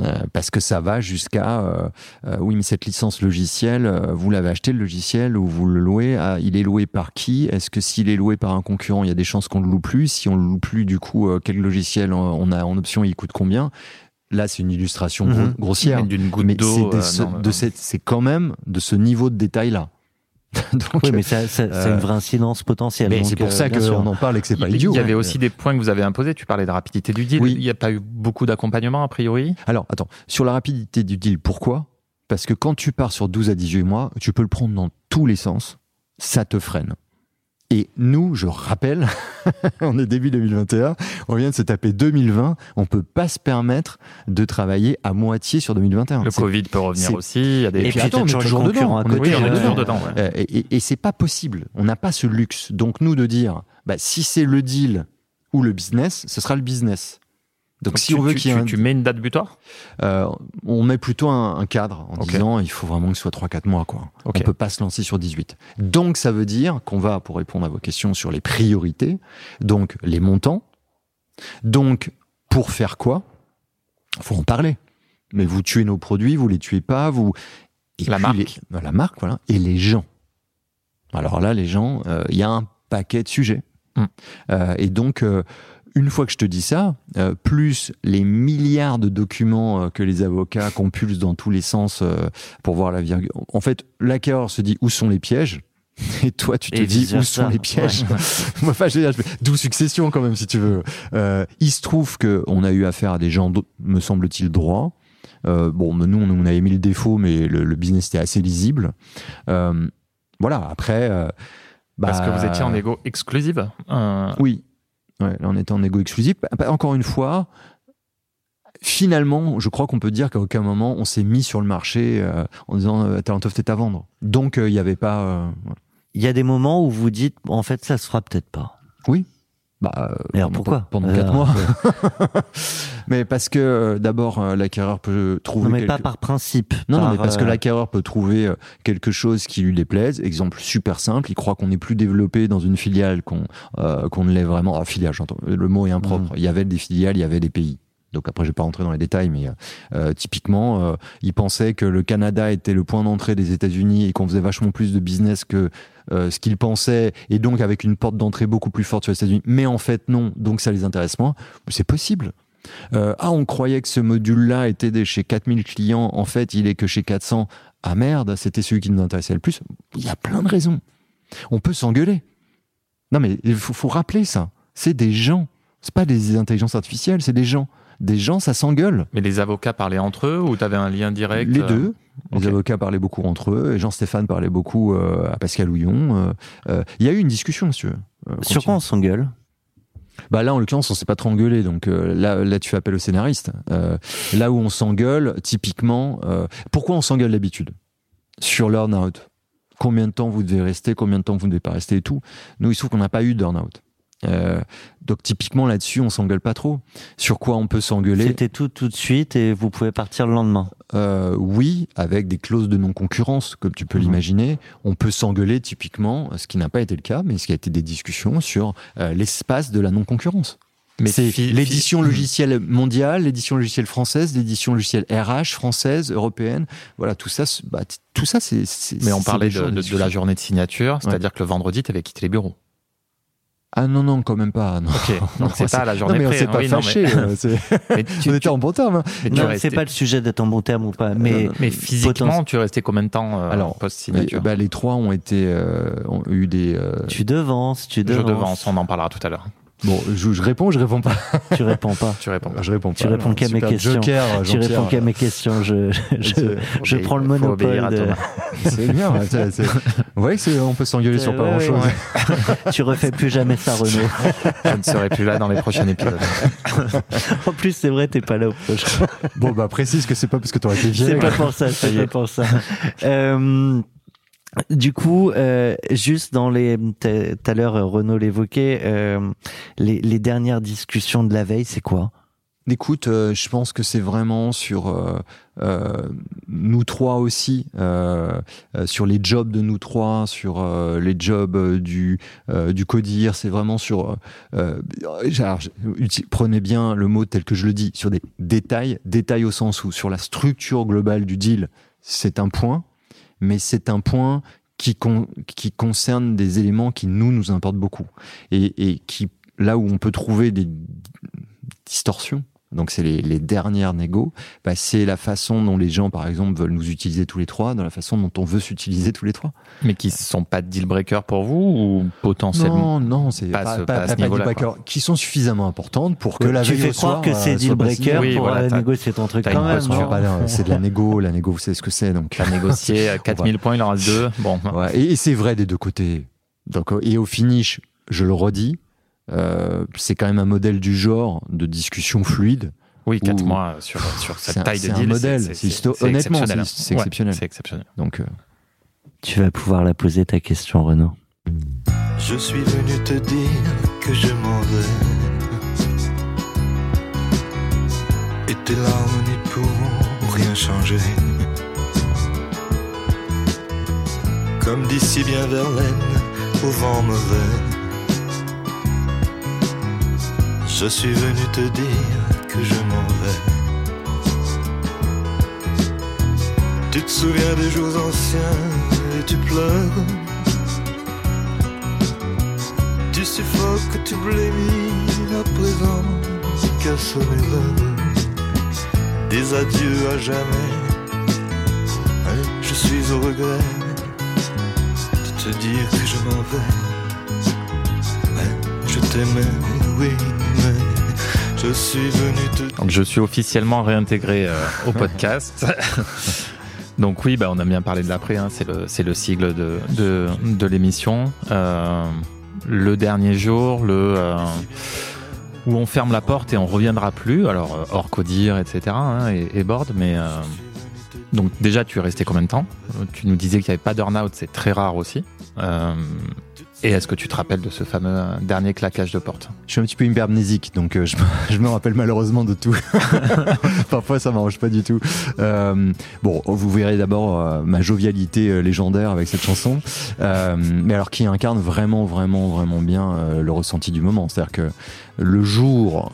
Euh, parce que ça va jusqu'à euh, euh, oui mais cette licence logicielle vous l'avez acheté le logiciel ou vous le louez ah, il est loué par qui? Est-ce que s'il est loué par un concurrent il y a des chances qu'on le loue plus? Si on le loue plus du coup quel logiciel on a en option il coûte combien? Là c'est une illustration Mhm. grossière Mais d'une goutte d'eau. de ce- dans le- de cette- c'est quand même de ce niveau de détail là [LAUGHS] donc Oui, mais ça, ça, c'est euh, une vraie incidence potentielle. mais c'est pour euh, ça qu'on en parle et que c'est pas il idiot il y avait hein. aussi des points que vous avez imposés. Tu parlais de rapidité du deal. Oui. Il n'y a pas eu beaucoup d'accompagnement, a priori? Alors, attends, sur la rapidité du deal, pourquoi? Parce que quand tu pars sur 12 à 18 mois, tu peux le prendre dans tous les sens, ça te freine. Et nous, je rappelle, [LAUGHS] on est début 2021, on vient de se taper 2020, on peut pas se permettre de travailler à moitié sur 2021. Le Covid peut revenir aussi. Il y a des Et puis attends, on est toujours le toujours dedans. à côté. Oui, on est euh, toujours dedans. ouais. Et et, et c'est pas possible. On n'a pas ce luxe. Donc nous de dire, bah, si c'est le deal ou le business, ce sera le business. Donc, Donc, si tu, on veut qu'il y ait tu- un, tu mets une date butoir? Euh, on met plutôt un, un cadre en disant il faut vraiment que ce soit 3-4 mois. Quoi. On peut pas se lancer sur 18. Donc ça veut dire qu'on va, pour répondre à vos questions sur les priorités, donc les montants, donc pour faire quoi? Faut en parler. Mais vous tuez nos produits, vous les tuez pas, vous... Et La marque. les- la marque, voilà. Et les gens. Alors là, les gens, euh, il y a un paquet de sujets. Hmm. Euh, et donc, une fois que je te dis ça, euh, plus les milliards de documents euh, que les avocats compulsent dans tous les sens euh, pour voir la virgule. En fait, l'acquéreur se dit où sont les pièges? Et toi, tu te Et dis où sont les pièges? Moi, [LAUGHS] enfin, je veux dire, d'où succession quand même, si tu veux. Euh, il se trouve que on a eu affaire à des gens, me semble-t-il, droits. Euh, bon, mais nous, on, on avait mis le défaut, mais le, le business était assez lisible. Euh, voilà. Après, euh, bah, Parce que vous étiez en égo exclusive. Euh, oui. Ouais, là, on était en égo exclusif. Bah, bah, Encore une fois, finalement, je crois qu'on peut dire qu'à aucun moment on s'est mis sur le marché euh, en disant euh, Talent of est à vendre. Donc euh, il n'y avait pas. euh, voilà. Il y a des moments où vous dites, en fait, ça se fera peut-être pas. Bah, euh, Mais alors pourquoi Pendant Alors, quatre mois. [LAUGHS] mais parce que euh, d'abord, euh, l'acquéreur peut trouver. Non, mais quelque- pas par principe. Non, non, mais parce que euh, l'acquéreur peut trouver euh, quelque chose qui lui déplaise. Exemple super simple, il croit qu'on est plus développé dans une filiale qu'on euh, qu'on ne l'est vraiment. Ah, filiale, j'entends. Le mot est impropre. Mhm. Il y avait des filiales, il y avait des pays. Donc après, je vais pas rentrer dans les détails, mais euh, typiquement, euh, il pensait que le Canada était le point d'entrée des États-Unis et qu'on faisait vachement plus de business que euh, ce qu'il pensait, et donc avec une porte d'entrée beaucoup plus forte sur les États-Unis. Mais en fait, non. Donc ça les intéresse moins. C'est possible. Euh, ah, on croyait que ce module-là était chez 4000 clients. En fait, il est que chez 400. Ah merde, c'était celui qui nous intéressait le plus. Il y a plein de raisons. On peut s'engueuler. Non, mais il faut, faut rappeler ça. C'est des gens. C'est pas des intelligences artificielles, c'est des gens. Des gens, ça s'engueule. Mais les avocats parlaient entre eux ou tu avais un lien direct Les euh, deux. Les ok. avocats parlaient beaucoup entre eux. Et Jean-Stéphane parlait beaucoup euh, à Pascal Houillon. Euh, euh, Il y a eu une discussion. Euh, Sur quoi on s'engueule? Bah là, en l'occurrence, on s'est pas trop engueulé, donc euh, là, là, tu fais appel au scénariste. Euh, là où on s'engueule, typiquement, euh, pourquoi on s'engueule d'habitude? Sur l'earn-out. Combien de temps vous devez rester, combien de temps vous ne devez pas rester et tout. Nous, il se trouve qu'on n'a pas eu d'earn-out. Euh, donc typiquement là-dessus, on s'engueule pas trop. Sur quoi on peut s'engueuler C'était tout tout de suite et vous pouvez partir le lendemain. Euh, Oui, avec des clauses de non-concurrence, comme tu peux Mhm. l'imaginer. On peut s'engueuler typiquement, ce qui n'a pas été le cas, mais ce qui a été des discussions sur euh, l'espace de la non-concurrence. Mais c'est l'édition logicielle mondiale, l'édition logicielle française, l'édition logicielle RH française, européenne. Voilà, tout ça, c'est- bah, tout ça, c'est. Mais on parlait de, choses de- de la journée de signature, c'est-à-dire que le vendredi, tu avais quitté les bureaux. Ah non non, quand même pas. Non. Ok, donc [LAUGHS] c'est pas la Non journée mais on s'est hein. pas Oui, non, mais- fâché. euh, [LAUGHS] mais [LAUGHS] tu- on était en bon terme. hein. Non, restais- c'est pas le sujet d'être en bon terme ou pas. Mais mais physiquement, tu restais combien de temps euh, Alors, post-signature bah, les trois ont été, euh, ont eu des. euh, tu devances, tu Je devances. devance, on en parlera tout à l'heure. Bon, je, je réponds, je [LAUGHS] réponds pas. Tu réponds pas. Tu réponds. Je réponds pas. Tu réponds qu'à mes questions. Joker, Tu Jean-Pierre. réponds qu'à mes questions. Je, je, [LAUGHS] C'est- je prends le monopole. de-. [LAUGHS] C'est bien. ouais, c'est- c'est- Vous voyez que c'est- on peut s'engueuler sur pas Ouais, grand chose. ouais. tu refais plus jamais ça, Renaud. Je ne serai plus là dans les prochains épisodes. en plus, c'est vrai, t'es pas là au prochain. Bon, bah précise que c'est pas parce que t'aurais été C'est vieille. pas pour ça, c'est pas pour ça. Euh, du coup, euh, juste dans les, tout à l'heure euh, Renaud l'évoquait, euh, les, dernières discussions de la veille, c'est quoi? Écoute, je pense que c'est vraiment sur nous trois aussi, sur les jobs de nous trois, sur les jobs du du codir. C'est vraiment sur. prenez bien le mot tel que je le dis, sur des détails, détails au sens où sur la structure globale du deal, c'est un point, mais c'est un point qui con- qui concerne des éléments qui nous nous importent beaucoup. Et, et qui là où on peut trouver des distorsions donc c'est les, les dernières négos, bah, c'est la façon dont les gens, par exemple, veulent nous utiliser tous les trois, dans la façon dont on veut s'utiliser tous les trois. Mais qui sont pas deal breakers pour vous ou potentiellement Non, non, c'est Pas pas, ce- pas, pas deal niveau-là, breaker, qui sont suffisamment importantes pour que la tu veille fais au croire que euh, c'est deal pas signé. breaker Oui, pour voilà, euh, négocier ton truc quand même. [LAUGHS] C'est de la négo, la négo, vous savez ce que c'est. Donc, T'as négocié [LAUGHS] à 4000 points, il en reste deux. Bon, Ouais, et, et c'est vrai des deux côtés. Donc, euh, et au finish, je le redis, euh, c'est quand même un modèle du genre de discussion fluide. oui, 4 Ouh. mois sur, sur cette un- taille de c'est un deal. modèle. C'est honnêtement, exceptionnel. c'est- c'est Ouais, exceptionnel. c'est exceptionnel. Donc, euh, Tu vas pouvoir la poser ta question, Renaud. Je suis venu te dire que je m'en vais. Et tes larmes n'y pourront rien changer. Comme dit si bien Verlaine, au vent mauvais. Je suis venu te dire que je m'en vais. Tu te souviens des jours anciens et tu pleures. Tu suffoques, tu blémis à présent, qu'à l'heure. Des adieux à jamais. Hein, je suis au regret de te dire que je m'en vais. Je t'aimais, oui, mais je suis venu te Donc je suis officiellement réintégré euh, au podcast. [LAUGHS] Donc oui, bah, on a bien parlé de l'après, hein, c'est le, sigle de, de, de l'émission. Euh, le dernier jour, le, euh, où on ferme la porte et on reviendra plus, alors hors codir, etc. hein, et, et board, mais... donc déjà, tu es resté combien de temps? Tu nous disais qu'il n'y avait pas d'earn-out, c'est très rare aussi. Euh, et est-ce que tu te rappelles de ce fameux dernier claquage de porte? Je suis un petit peu hypermnésique, donc euh, je, me- [LAUGHS] rappelle malheureusement de tout. [LAUGHS] Parfois, ça m'arrange pas du tout. Euh, bon, vous verrez d'abord euh, ma jovialité euh, légendaire avec cette chanson, Euh, mais alors qui incarne vraiment, vraiment, vraiment bien euh, le ressenti du moment. C'est-à-dire que le jour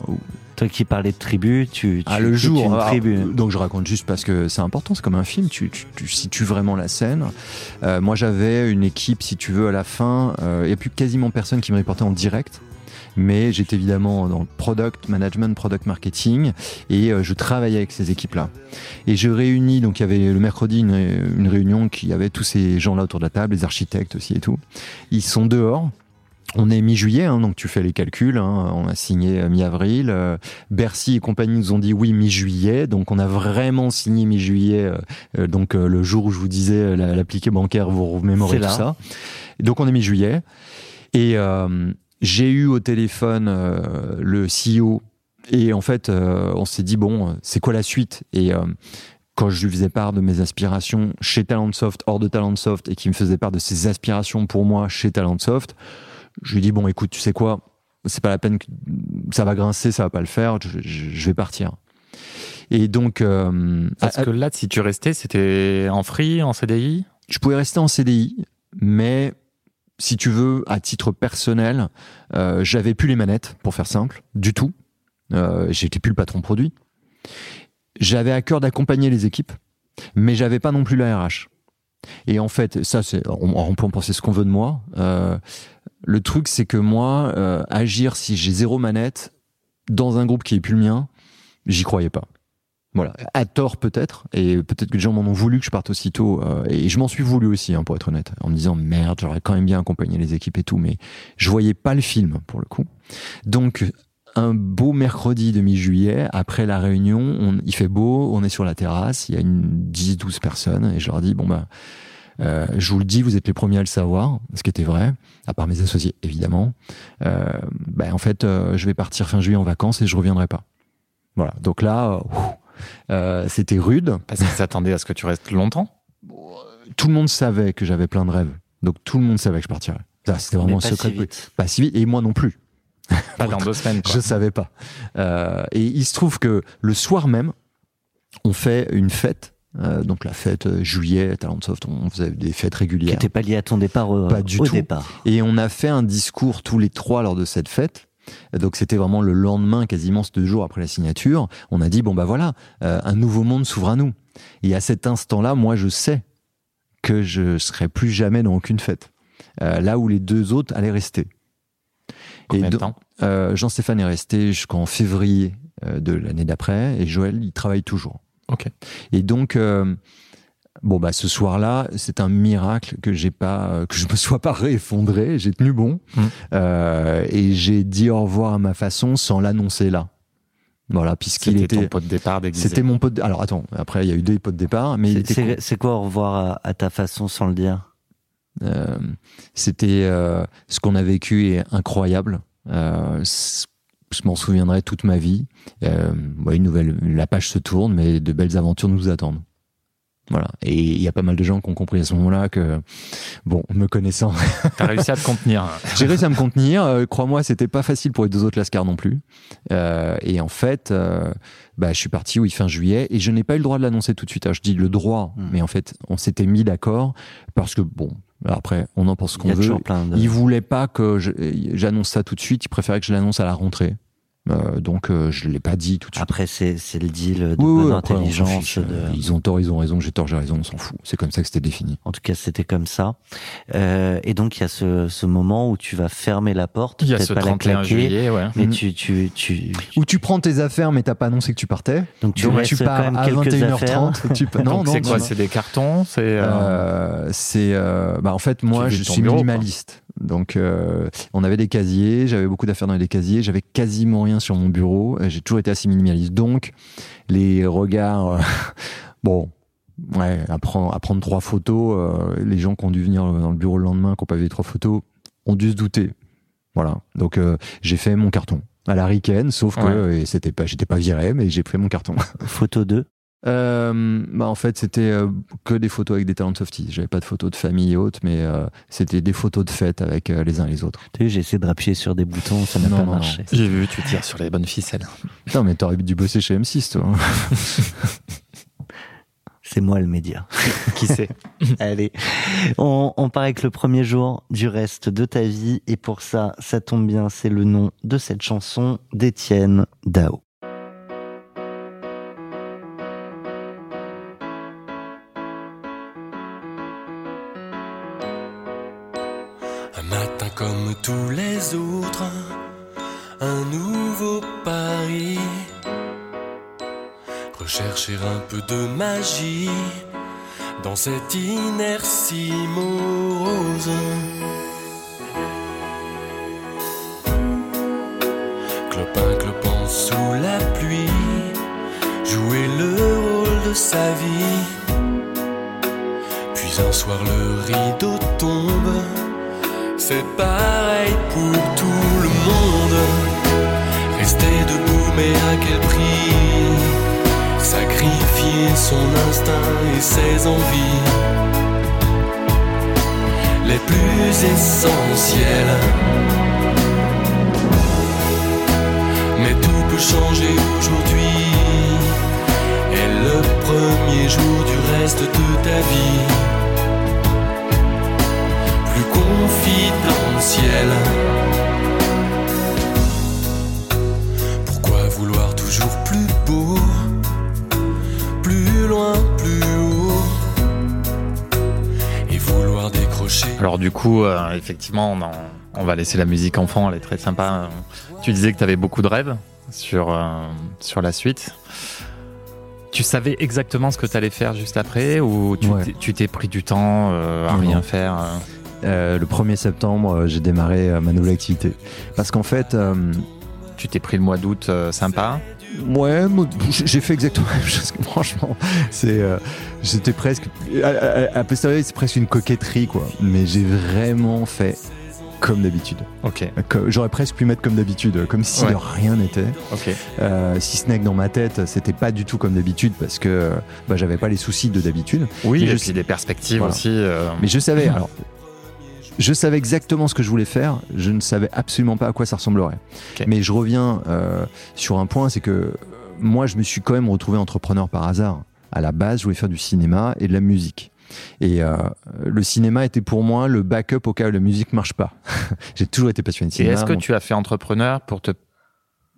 Toi qui parlais de tribu, tu, tu Ah, le jour. une alors, tribu. donc je raconte juste parce que c'est important, c'est comme un film, tu, tu, tu situes vraiment la scène. Euh, moi j'avais une équipe, si tu veux, à la fin, euh, il n'y a plus quasiment personne qui me reportait en direct. Mais j'étais évidemment dans le product management, product marketing, et euh, je travaillais avec ces équipes-là. Et je réunis, donc il y avait le mercredi une réunion qui avait tous ces gens-là autour de la table, les architectes aussi et tout. Ils sont dehors. On est mi-juillet, hein, donc tu fais les calculs. hein, on a signé euh, mi-avril. euh, Bercy et compagnie nous ont dit oui mi-juillet, donc on a vraiment signé mi-juillet. euh, donc euh, le jour où je vous disais la- l'appliqué bancaire, vous remémorez tout là. ça. Donc on est mi-juillet. Et j'ai eu au téléphone le CEO et en fait on s'est dit bon, c'est quoi la suite? Et quand je lui faisais part de mes aspirations chez Talentsoft, hors de Talentsoft, et qu'il me faisait part de ses aspirations pour moi chez Talentsoft, je lui dis bon écoute, tu sais quoi, c'est pas la peine, que ça va grincer, ça va pas le faire, je, je- je vais partir. Et donc, euh, Parce à- que là, si tu restais, c'était en free, en CDI je pouvais rester en CDI, mais si tu veux, à titre personnel, euh, j'avais plus les manettes, pour faire simple, du tout. Euh, J'étais plus le patron produit. J'avais à cœur d'accompagner les équipes, mais j'avais pas non plus la RH. Et en fait, ça, c'est, on, on peut en penser ce qu'on veut de moi. Euh, le truc, c'est que moi, euh, agir si j'ai zéro manette dans un groupe qui est plus le mien, j'y croyais pas. Voilà, à tort peut-être, et peut-être que les gens m'en ont voulu que je parte aussitôt, euh, et je m'en suis voulu aussi, hein, pour être honnête, en me disant merde, j'aurais quand même bien accompagné les équipes et tout, mais je voyais pas le film pour le coup. Donc un beau mercredi de mi-juillet, après la réunion, on, il fait beau, on est sur la terrasse, il y a une 10-12 personnes, et je leur dis bon bah euh, je vous le dis, vous êtes les premiers à le savoir, ce qui était vrai, à part mes associés évidemment. Euh, bah, en fait, euh, je vais partir fin juillet en vacances et je reviendrai pas. Voilà. Donc là, euh, euh, c'était rude. Parce qu'ils s'attendaient à ce que tu restes longtemps? Tout le monde savait que j'avais plein de rêves. Donc tout le monde savait que je partirais. Ça, c'était vraiment un pas secret. si vite. Pas si vite. Et moi non plus. Pas dans deux semaines. Quoi. Je savais pas. Euh, et il se trouve que le soir même, on fait une fête. Euh, donc la fête euh, juillet, Talentsoft, on faisait des fêtes Qui régulières. n'était pas lié à ton départ au, Pas du au tout. départ. Et on a fait un discours tous les trois lors de cette fête. Donc c'était vraiment le lendemain, quasiment ce deux jours après la signature. On a dit bon bah voilà, euh, un nouveau monde s'ouvre à nous. Et à cet instant-là, moi je sais que je serai plus jamais dans aucune fête. Euh, là où les deux autres allaient rester. Combien de temps? euh, Jean-Stéphane est resté jusqu'en février euh, de l'année d'après et Joël, il travaille toujours. Ok. Et donc, euh, bon, bah, ce soir-là, c'est un miracle que j'ai pas, euh, que je me [LAUGHS] sois pas réeffondré. J'ai tenu bon. Mm. Euh, et j'ai dit au revoir à ma façon sans l'annoncer là. Voilà, puisqu'il C'était était. ton pot de départ déguisé. C'était mon pote. Alors attends, après il y a eu des potes de départ, mais C'est- quoi au revoir à, à ta façon sans le dire? Euh, C'était euh, ce qu'on a vécu est incroyable. Euh, je m'en souviendrai toute ma vie. Euh, ouais, une nouvelle, la page se tourne, mais de belles aventures nous attendent. Voilà. Et il y a pas mal de gens qui ont compris à ce moment-là que, bon, me connaissant, [LAUGHS] T'as réussi à te contenir. j'ai réussi à me contenir. Euh, Crois-moi, c'était pas facile pour les deux autres Lascar non plus. Euh, et en fait, euh, bah, je suis parti oui fin juillet et je n'ai pas eu le droit de l'annoncer tout de suite. Alors, je dis le droit, Mm. mais en fait, on s'était mis d'accord parce que bon, après, on en pense qu'on veut. plein de. Il voulait pas que j'annonce ça tout de suite. Il préférait que je l'annonce à la rentrée. Euh, donc, euh, je l'ai pas dit tout de suite. Après, c'est c'est le deal de Oui, oui, bonne après, on s'en intelligence. de- Ils ont tort, ils ont raison. J'ai tort, j'ai raison. On s'en fout. C'est comme ça que c'était défini. En tout cas, c'était comme ça. Euh, et donc, il y a ce, ce moment où tu vas fermer la porte, Il y a peut-être ce pas la 31 claquer, juillet, ouais. mais Mhm. tu, tu, tu, Où tu prends tes affaires, mais t'as pas annoncé que tu partais. donc tu Donc, tu quand pars même à quelques 21h30. affaires. Tu [LAUGHS] non, Donc non, c'est non, quoi non. C'est des cartons C'est c'est euh, bah en fait moi Tu je suis minimaliste donc on avait des casiers j'avais beaucoup d'affaires dans les casiers j'avais quasiment rien sur mon bureau Euh, j'ai toujours été assez minimaliste donc les regards euh, [LAUGHS] bon ouais à prendre, à prendre trois photos euh, les gens qui ont dû venir dans le bureau le lendemain qui ont pas vu les trois photos ont dû se douter voilà donc euh, j'ai fait mon carton à la Riken, sauf que Ouais. c'était pas, j'étais pas viré, mais j'ai fait mon carton. Photo 2. Euh, bah en fait, c'était euh, que des photos avec des talents softies. J'avais pas de photos de famille et autres, mais euh, c'était des photos de fête avec euh, les uns et les autres. Tu j'ai essayé de rappuyer sur des boutons, ça n'a pas non, marché. J'ai vu, tu tires sur les bonnes ficelles. [LAUGHS] Non, mais t'aurais dû bosser chez M6, toi. [LAUGHS] C'est moi le média. [LAUGHS] Qui sait Allez, on, on part avec le premier jour du reste de ta vie. Et pour ça, ça tombe bien, c'est le nom de cette chanson d'Étienne Dao. Comme tous les autres, un nouveau pari. Rechercher un peu de magie dans cette inertie morose. Clopin clopant sous la pluie, jouer le rôle de sa vie. Puis un soir le rideau tombe. C'est pareil pour tout le monde. Rester debout, mais à quel prix? Sacrifier son instinct et ses envies les plus essentielles. Mais tout peut changer aujourd'hui. Et le premier jour du reste de ta vie plus confidentiel. Pourquoi vouloir toujours plus beau, plus loin, plus haut, et vouloir décrocher Alors du coup, euh, effectivement, on, en- on va laisser la musique enfant, elle est très sympa. Tu disais que tu avais beaucoup de rêves sur, euh, sur la suite. Tu savais exactement ce que tu allais faire juste après ou tu Ouais. t'es- pris du temps euh, à Non, rien non. faire euh? Euh, le 1er septembre, euh, j'ai démarré euh, ma nouvelle activité. Parce qu'en fait, Tu t'es pris le mois d'août sympa ouais, j'ai fait exactement la même chose. que- Franchement, c'est, euh, j'étais presque, à, posteriori, c'est presque une coquetterie, quoi. Mais j'ai vraiment fait comme d'habitude. Ok, J'aurais presque pu mettre comme d'habitude, comme si Ouais. de rien n'était. ok. Euh, si ce n'est que dans ma tête, c'était pas du tout comme d'habitude parce que bah, j'avais pas les soucis de d'habitude. Oui, Mais et je puis sais- des perspectives Voilà. aussi. euh, Mais je savais, alors, [LAUGHS] je savais exactement ce que je voulais faire. Je ne savais absolument pas à quoi ça ressemblerait. Mais je reviens euh, sur un point, c'est que euh, moi, je me suis quand même retrouvé entrepreneur par hasard. À la base, je voulais faire du cinéma et de la musique. Et euh, le cinéma était pour moi le backup au cas où la musique marche pas. [LAUGHS] J'ai toujours été passionné de Et cinéma. est-ce que tu as fait entrepreneur pour te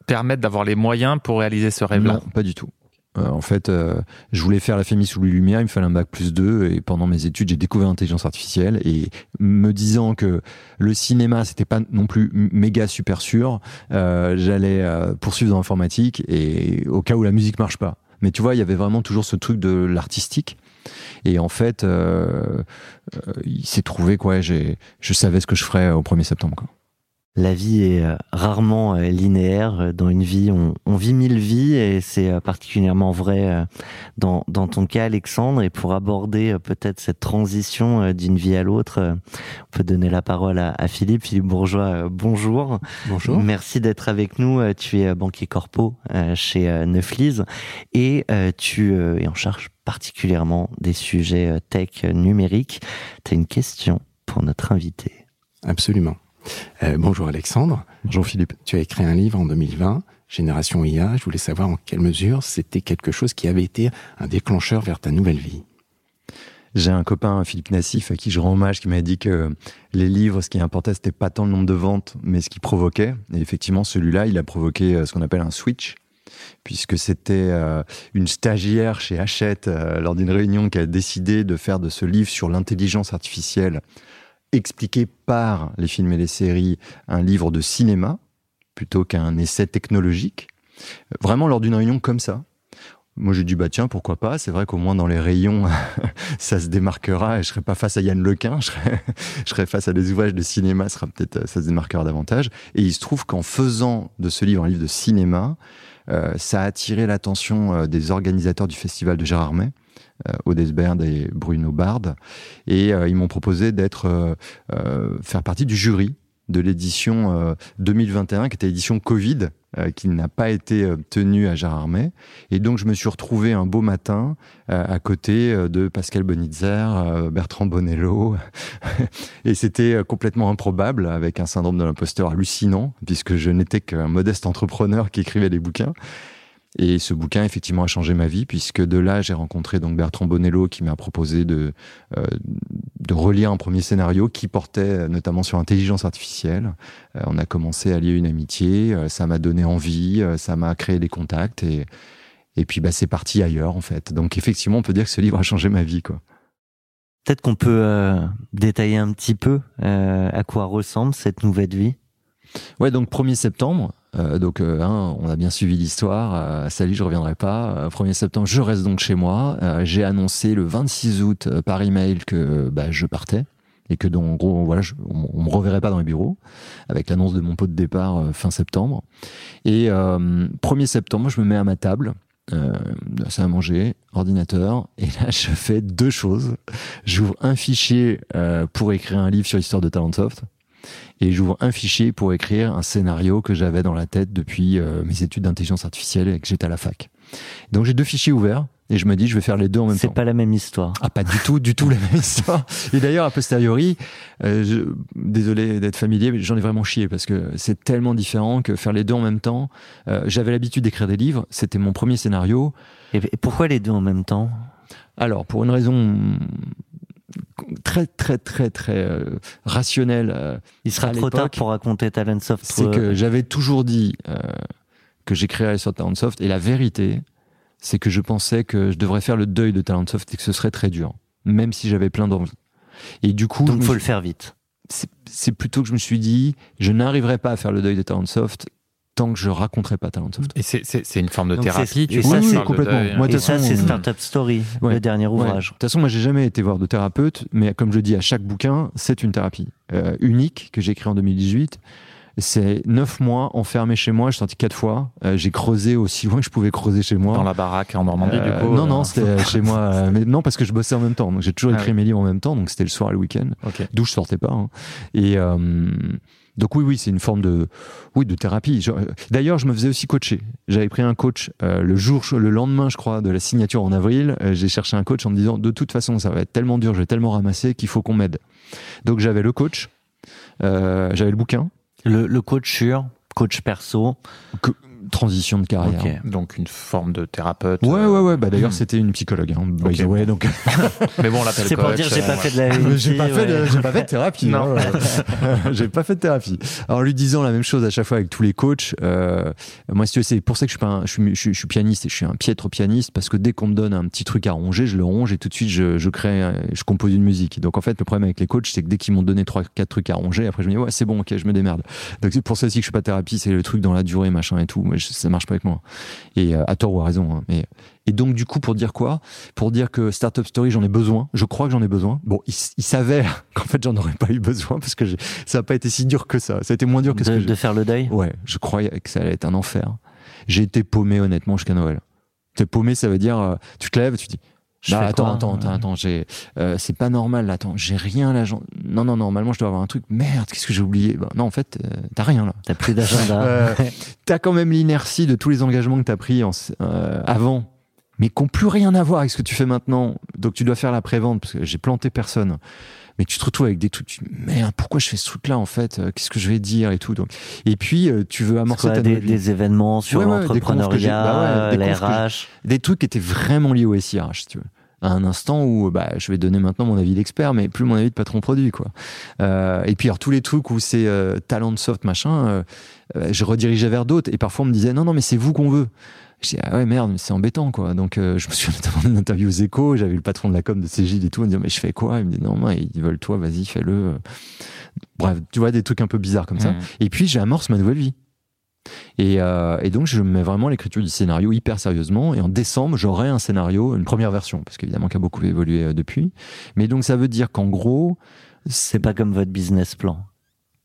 permettre d'avoir les moyens pour réaliser ce rêve-là? Non, pas du tout. Euh, en fait, euh, je voulais faire la famille sous les lumières, il me fallait un bac plus 2 et pendant mes études, j'ai découvert l'intelligence artificielle et me disant que le cinéma, c'était pas non plus méga super sûr, euh, j'allais euh, poursuivre dans l'informatique et au cas où la musique marche pas. Mais tu vois, il y avait vraiment toujours ce truc de l'artistique. Et en fait, euh, euh, il s'est trouvé quoi, j'ai, je savais ce que je ferais au 1er septembre. Quoi. La vie est euh, rarement euh, linéaire. Euh, Dans une vie, on, on vit mille vies et c'est particulièrement vrai dans, dans ton cas, Alexandre. Et pour aborder peut-être cette transition d'une vie à l'autre, on peut donner la parole à, à Philippe. Philippe Bourgeois, bonjour. Bonjour. Merci d'être avec nous. Tu es banquier corpo chez Neuflis et tu es en charge particulièrement des sujets tech numériques. Tu as une question pour notre invité. Absolument. Euh, bonjour Alexandre. Bonjour Philippe. Tu as écrit un livre en 2020, Génération IA. Je voulais savoir en quelle mesure c'était quelque chose qui avait été un déclencheur vers ta nouvelle vie. J'ai un copain, Philippe Nassif, à qui je rends hommage, qui m'a dit que les livres, ce qui importait, c'était pas tant le nombre de ventes, mais ce qui provoquait. Et effectivement, celui-là, il a provoqué euh, ce qu'on appelle un switch, puisque c'était euh, une stagiaire chez Hachette, euh, lors d'une réunion, qui a décidé de faire de ce livre sur l'intelligence artificielle, expliqué par les films et les séries, un livre de cinéma, plutôt qu'un essai technologique. Vraiment lors d'une réunion comme ça. Moi, j'ai dit, bah tiens, pourquoi pas? C'est vrai qu'au moins dans les rayons, [LAUGHS] ça se démarquera et je serai pas face à Yann Lequin, je serai, [LAUGHS] je serai face à des ouvrages de cinéma, ça sera peut-être, ça se démarquera davantage. Et il se trouve qu'en faisant de ce livre un livre de cinéma, euh, ça a attiré l'attention euh, des organisateurs du festival de Gérardmer, Odesberd et Bruno Bard, et euh, ils m'ont proposé d'être, euh, euh, faire partie du jury de l'édition euh, 2021, qui était l'édition Covid, euh, qui n'a pas été euh, tenue à Gérardmer. Et donc, je me suis retrouvé un beau matin euh, à côté euh, de Pascal Bonitzer, euh, Bertrand Bonello. [LAUGHS] et c'était euh, complètement improbable, avec un syndrome de l'imposteur hallucinant, puisque je n'étais qu'un modeste entrepreneur qui écrivait des bouquins. Et ce bouquin, effectivement, a changé ma vie, puisque de là, j'ai rencontré donc Bertrand Bonello, qui m'a proposé de, euh, de relire un premier scénario qui portait euh, notamment sur l'intelligence artificielle. Euh, on a commencé à lier une amitié, euh, ça m'a donné envie, ça m'a créé des contacts, et, et puis bah, c'est parti ailleurs, en fait. Donc, effectivement, on peut dire que ce livre a changé ma vie, quoi. Peut-être qu'on peut euh, détailler un petit peu euh, à quoi ressemble cette nouvelle vie? Ouais, donc 1er septembre. Euh, donc, euh, hein, on a bien suivi l'histoire. Euh, salut, je reviendrai pas. Euh, 1er septembre, je reste donc chez moi. Euh, J'ai annoncé le 26 août euh, par email que bah, je partais et que donc, en gros, voilà, je- on, on me reverrait pas dans les bureaux avec l'annonce de mon pot de départ euh, fin septembre. Et euh, 1er septembre, je me mets à ma table. Euh, ça à manger, ordinateur, et là je fais deux choses. J'ouvre un fichier euh, pour écrire un livre sur l'histoire de Talentsoft, et j'ouvre un fichier pour écrire un scénario que j'avais dans la tête depuis euh, mes études d'intelligence artificielle et que j'étais à la fac. Donc j'ai deux fichiers ouverts et je me dis je vais faire les deux en même C'est temps. pas la même histoire. Ah pas du tout, du tout la même histoire. Et d'ailleurs a posteriori, euh, je- désolé d'être familier, mais j'en ai vraiment chié parce que c'est tellement différent que faire les deux en même temps. euh, J'avais l'habitude d'écrire des livres, c'était mon premier scénario. Et pourquoi les deux en même temps? Alors, pour une raison très, très, très, très euh, rationnelle, euh, Il sera trop tard pour raconter Talentsoft. c'est que j'avais toujours dit euh, que j'écrirais sur Talentsoft, et la vérité, c'est que je pensais que je devrais faire le deuil de Talentsoft et que ce serait très dur, même si j'avais plein d'envie. Et du coup, Donc faut suis- le faire vite. c'est c'est plutôt que je me suis dit, je n'arriverai pas à faire le deuil de Talentsoft tant que je raconterai pas Talentsoft. Et c'est- c'est c'est une forme de Donc thérapie, tu et vois, ça, de complètement. Moi, Et ça, c'est euh, Startup Story, Ouais. le dernier ouvrage. De toute façon, moi, j'ai jamais été voir de thérapeute, mais comme je dis à chaque bouquin, c'est une thérapie euh, unique que j'ai écrit en 2018. C'est neuf mois enfermé chez moi. Je suis sorti quatre fois. Euh, j'ai creusé aussi loin que je pouvais creuser chez moi. Dans la baraque en Normandie, Euh, du coup. non, euh, non, c'était chez moi. euh, [LAUGHS] Mais non, parce que je bossais en même temps. Donc j'ai toujours Ah écrit oui. mes livres en même temps. Donc c'était le soir et le week-end. D'où je sortais pas. hein. Et euh, donc oui, oui, c'est une forme de, oui, de thérapie. D'ailleurs, je me faisais aussi coacher. J'avais pris un coach euh, le jour, le lendemain, je crois, de la signature en avril. euh, j'ai cherché un coach en me disant, de toute façon, ça va être tellement dur, je vais tellement ramasser qu'il faut qu'on m'aide. Donc j'avais le coach, euh, j'avais le bouquin. Le, le coach sur, coach perso. Transition de carrière. Ok. Donc une forme de thérapeute. Ouais, euh, ouais, ouais. Bah, d'ailleurs, hmm. c'était une psychologue. Hein, by Ok. the way, donc [LAUGHS] Mais bon, on l'appelle C'est pour dire j'ai euh, pas fait de la [LAUGHS] Mais j'ai pas, fait de, ouais. j'ai pas fait de thérapie. Non. hein. [LAUGHS] j'ai pas fait de thérapie. Alors lui disant la même chose à chaque fois avec tous les coachs. euh, moi, si tu veux, c'est pour ça que je suis pas, un- je suis, je, suis- je suis pianiste et je suis un piètre pianiste parce que dès qu'on me donne un petit truc à ronger, je le ronge et tout de suite je, je crée, euh, je compose une musique. Donc en fait, le problème avec les coachs, c'est que dès qu'ils m'ont donné trois, quatre trucs à ronger, après je me dis ouais, c'est bon, ok, je me démerde. Donc c'est pour ça aussi que je suis pas thérapie, c'est le truc dans la durée, machin et tout. Ça marche pas avec moi. Et euh, à tort ou à raison. hein. Mais et donc du coup, pour dire quoi? Pour dire que Startup Story, j'en ai besoin. Je crois que j'en ai besoin. Bon, il, il s'avère [LAUGHS] qu'en fait, j'en aurais pas eu besoin parce que ça n'a pas été si dur que ça. Ça a été moins dur que ce de, que j'ai- de faire le deuil? Ouais, je croyais que ça allait être un enfer. J'ai été paumé honnêtement jusqu'à Noël. T'es paumé, ça veut dire euh, tu te lèves, tu te dis Je bah, attends, attends, attends, attends, j'ai, euh, c'est pas normal, là, attends, j'ai rien là. j'en- Non, non, normalement, je dois avoir un truc. Merde, qu'est-ce que j'ai oublié? Bah, Non, en fait, euh, t'as rien là. T'as plus d'agenda. [LAUGHS] Euh, t'as quand même l'inertie de tous les engagements que t'as pris en, euh, avant, mais qui n'ont plus rien à voir avec ce que tu fais maintenant. Donc tu dois faire la prévente parce que j'ai planté personne. Mais tu te retrouves avec des trucs, tu merde, pourquoi je fais ce truc-là en fait Euh, Qu'est-ce que je vais dire et tout. Donc, et puis euh, tu veux amorcer quoi, ta des, événements sur Ouais, l'entrepreneuriat, bah ouais, RH. des trucs qui étaient vraiment liés au SIRH, si tu veux. À un instant où bah, je vais donner maintenant mon avis d'expert, mais plus mon avis de patron produit. Quoi. Euh, et puis alors, tous les trucs où c'est euh, talent soft, machin, euh, je redirigeais vers d'autres. Et parfois on me disait non, non, mais c'est vous qu'on veut. Je dis ah ouais, merde, c'est embêtant. quoi. Donc euh, je me suis notamment d'une interview aux échos, j'avais le patron de la com de Cégide et tout, on me dit mais je fais quoi? Il me dit non, non, ils veulent toi, vas-y, fais-le. Bref, tu vois, des trucs un peu bizarres comme ça. Mhm. Et puis j'amorce ma nouvelle vie. Et, euh, et donc, je mets vraiment l'écriture du scénario hyper sérieusement. Et en décembre, j'aurai un scénario, une première version, parce qu'évidemment, qui a beaucoup évolué euh, depuis. Mais donc, ça veut dire qu'en gros, C'est pas comme votre business plan.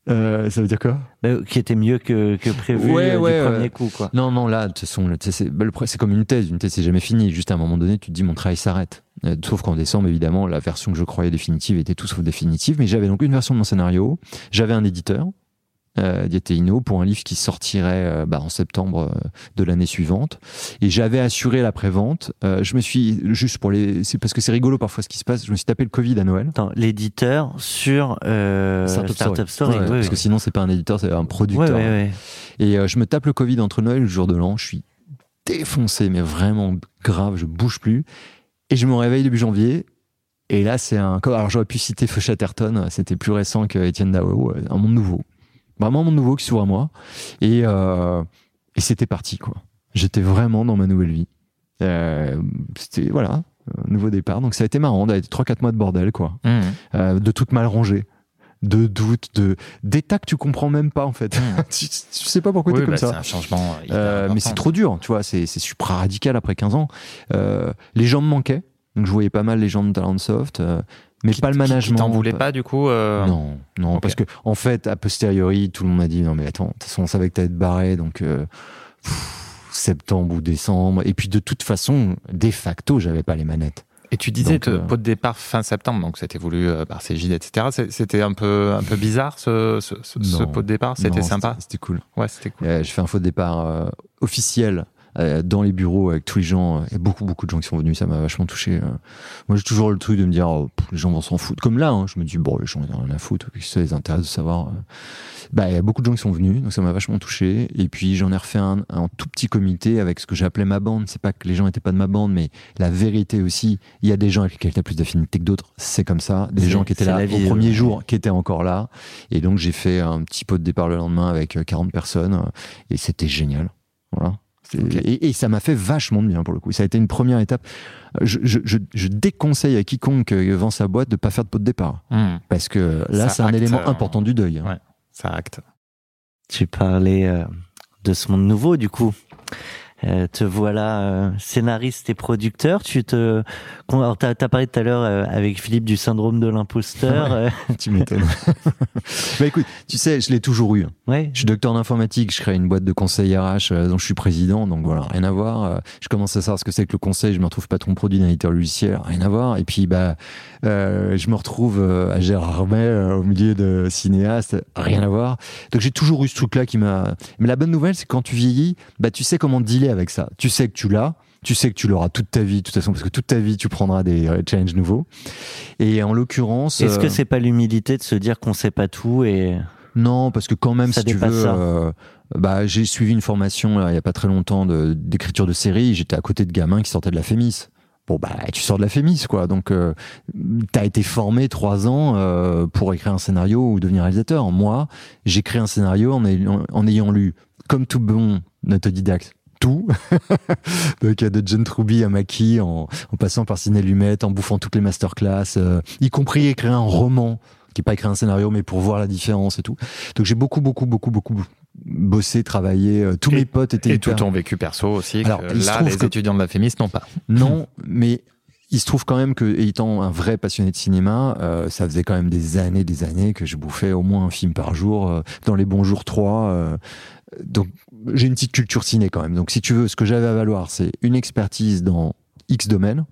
Euh, ça veut dire quoi? Bah, qui était mieux que, que prévu Ouais, euh, ouais, du premier ouais. coup, quoi. Non, non, là, de toute façon, c'est bah, c'est comme une thèse. Une thèse, c'est jamais fini. Juste à un moment donné, tu te dis, mon travail s'arrête. Euh, Sauf qu'en décembre, évidemment, la version que je croyais définitive était tout sauf définitive. Mais j'avais donc une version de mon scénario. J'avais un éditeur, euh, Diateino, pour un livre qui sortirait euh, bah, en septembre euh, de l'année suivante. Et j'avais assuré la prévente. Euh, je me suis, juste pour les. C'est parce que c'est rigolo parfois ce qui se passe. Je me suis tapé le Covid à Noël. L'éditeur sur Startup Startup, Story. Story. Ouais, oui, parce que sinon, c'est pas un éditeur, c'est un Ouais, producteur. ouais, ouais. Et je me tape le Covid entre Noël et le jour de l'an. Je suis défoncé, mais vraiment grave. Je bouge plus. Et je me réveille début janvier. Et là, c'est un. Alors, j'aurais pu citer Feu Chatterton. C'était plus récent que Étienne Dao. Un monde nouveau. Vraiment monde nouveau qui s'ouvre à moi. Et, euh, et c'était parti, quoi. J'étais vraiment dans ma nouvelle vie. Euh, c'était, voilà, un nouveau départ. Donc, ça a été marrant. Ça a été 3-4 mois de bordel, quoi. Mhm. Euh, de tout mal rangé. De doutes, de d'états que tu comprends même pas en fait. [LAUGHS] tu, tu sais pas pourquoi Oui, t'es comme bah, ça. C'est un changement. Euh, mais c'est trop dur, tu vois, c'est c'est super radical après 15 ans. Euh, les gens me manquaient, donc je voyais pas mal les gens de Talentsoft, euh, mais Qui- pas le management. T'en voulait pas du coup euh, Non, non, parce que en fait, a posteriori, tout le monde m'a dit non mais attends, de toute façon on savait que t'allais te barrer, donc euh, pff, septembre ou décembre. Et puis de toute façon, de facto, j'avais pas les manettes. Et tu disais euh, pot de départ fin septembre, donc c'était voulu par Cégide, etc. C'était un peu un peu bizarre ce, ce, ce- ce Non. pot de départ? C'était sympa? C'était cool. Ouais, c'était cool. Je fais un faux départ euh, officiel dans les bureaux avec tous les gens. Il y a beaucoup, beaucoup de gens qui sont venus. Ça m'a vachement touché. euh. Moi, j'ai toujours le truc de me dire, oh, les gens vont s'en foutre. Comme là, hein, je me dis, bon, les gens, ils en ont rien à foutre. Qu'est-ce que ça les intéresse de savoir euh. Bah, il y a beaucoup de gens qui sont venus, donc ça m'a vachement touché. Et puis, j'en ai refait un, un tout petit comité avec ce que j'appelais ma bande. C'est pas que les gens étaient pas de ma bande, mais la vérité aussi. Il y a des gens avec lesquels tu as plus d'affinité que d'autres. C'est comme ça. Des gens qui étaient là au premier ouais. jour, qui étaient encore là. Et donc, j'ai fait un petit pot de départ le lendemain avec euh, 40 personnes. euh, Et c'était génial. Voilà. Et, et ça m'a fait vachement de bien pour le coup. Ça a été une première étape. Je, je, je, je déconseille à quiconque vend sa boîte de pas faire de pot de départ. Mhm. Parce que là, c'est un élément euh, important du deuil. hein. ouais. Ça acte. Tu parlais euh, de ce monde nouveau, du coup. Euh, te voilà euh, scénariste et producteur. Tu te, t'as as parlé tout à l'heure euh, avec Philippe du syndrome de l'imposteur. euh, tu m'étonnes. [LAUGHS] bah écoute, tu sais, je l'ai toujours eu. ouais. Je suis docteur d'informatique, je crée une boîte de conseil RH dont je suis président, donc voilà, rien à voir. Je commence à savoir ce que c'est que le conseil, je me retrouve patron produit d'un éditeur logiciel, rien à voir. Et puis bah, euh, je me retrouve à Gérard euh, au milieu de cinéastes, rien à voir. Donc j'ai toujours eu ce truc-là qui m'a. Mais la bonne nouvelle, c'est quand tu vieillis, bah tu sais comment dealer avec ça. Tu sais que tu l'as. Tu sais que tu l'auras toute ta vie, de toute façon, parce que toute ta vie, tu prendras des euh, challenges nouveaux. Et en l'occurrence. Est-ce que euh, c'est pas l'humilité de se dire qu'on sait pas tout et Non, parce que quand même, Ça si tu veux, ça. euh, bah, j'ai suivi une formation là, il y a pas très longtemps de- d'écriture de, série. J'étais à côté de gamins qui sortaient de la Fémis. Bon bah tu sors de la Fémis quoi. Donc euh, t'as été formé trois ans euh, pour écrire un scénario ou devenir réalisateur. Moi, j'ai créé un scénario en ayant, en ayant lu comme tout bon autodidacte tout, [LAUGHS] donc de John Truby à Maki, en, en passant par Ciné Lumet, en bouffant toutes les masterclass, euh, y compris écrire un roman qui est pas écrire un scénario mais pour voir la différence et tout. Donc j'ai beaucoup beaucoup beaucoup beaucoup bossé, travaillé. euh, tous Et- mes potes étaient Et hyper- tout ton vécu perso aussi. Alors, que là, les que- étudiants de la Fémis n'ont pas. Non, mais il se trouve quand même que, étant un vrai passionné de cinéma, euh, ça faisait quand même des années, des années que je bouffais au moins un film par jour, euh, dans les bons jours 3. Donc, j'ai une petite culture ciné quand même. Donc, si tu veux, ce que j'avais à valoir, c'est une expertise dans X domaine,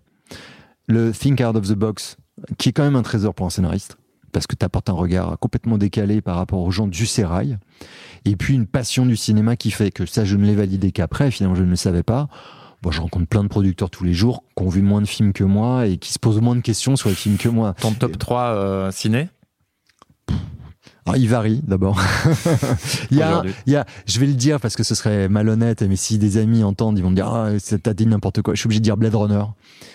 le think out of the box, qui est quand même un trésor pour un scénariste, parce que tu apportes un regard complètement décalé par rapport aux gens du sérail, et puis une passion du cinéma qui fait que ça, je ne l'ai validé qu'après, finalement, je ne le savais pas. Bon, je rencontre plein de producteurs tous les jours qui ont vu moins de films que moi et qui se posent moins de questions sur les films que moi. Ton top 3 euh, ciné? Ah, il varie d'abord. [LAUGHS] il, y a, il y a, je vais le dire parce que ce serait malhonnête, mais si des amis entendent, ils vont me dire ah t'as dit n'importe quoi. Je suis obligé de dire Blade Runner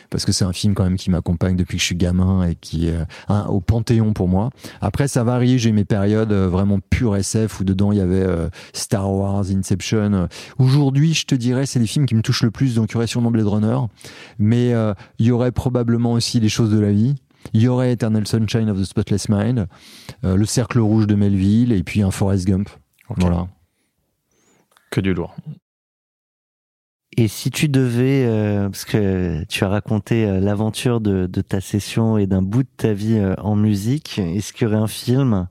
parce que c'est un film quand même qui m'accompagne depuis que je suis gamin et qui est un- au panthéon pour moi. Après ça varie, j'ai mes périodes euh, vraiment pure SF où dedans il y avait euh, Star Wars, Inception. Aujourd'hui, je te dirais c'est les films qui me touchent le plus, donc il y aurait sûrement Blade Runner, mais euh, il y aurait probablement aussi les choses de la vie. Il y aurait Eternal Sunshine of the Spotless Mind, euh, Le Cercle Rouge de Melville et puis un Forrest Gump. Voilà. Que du lourd. Et si tu devais, euh, parce que tu as raconté euh, l'aventure de, de ta session et d'un bout de ta vie euh, en musique, est-ce qu'il y aurait un film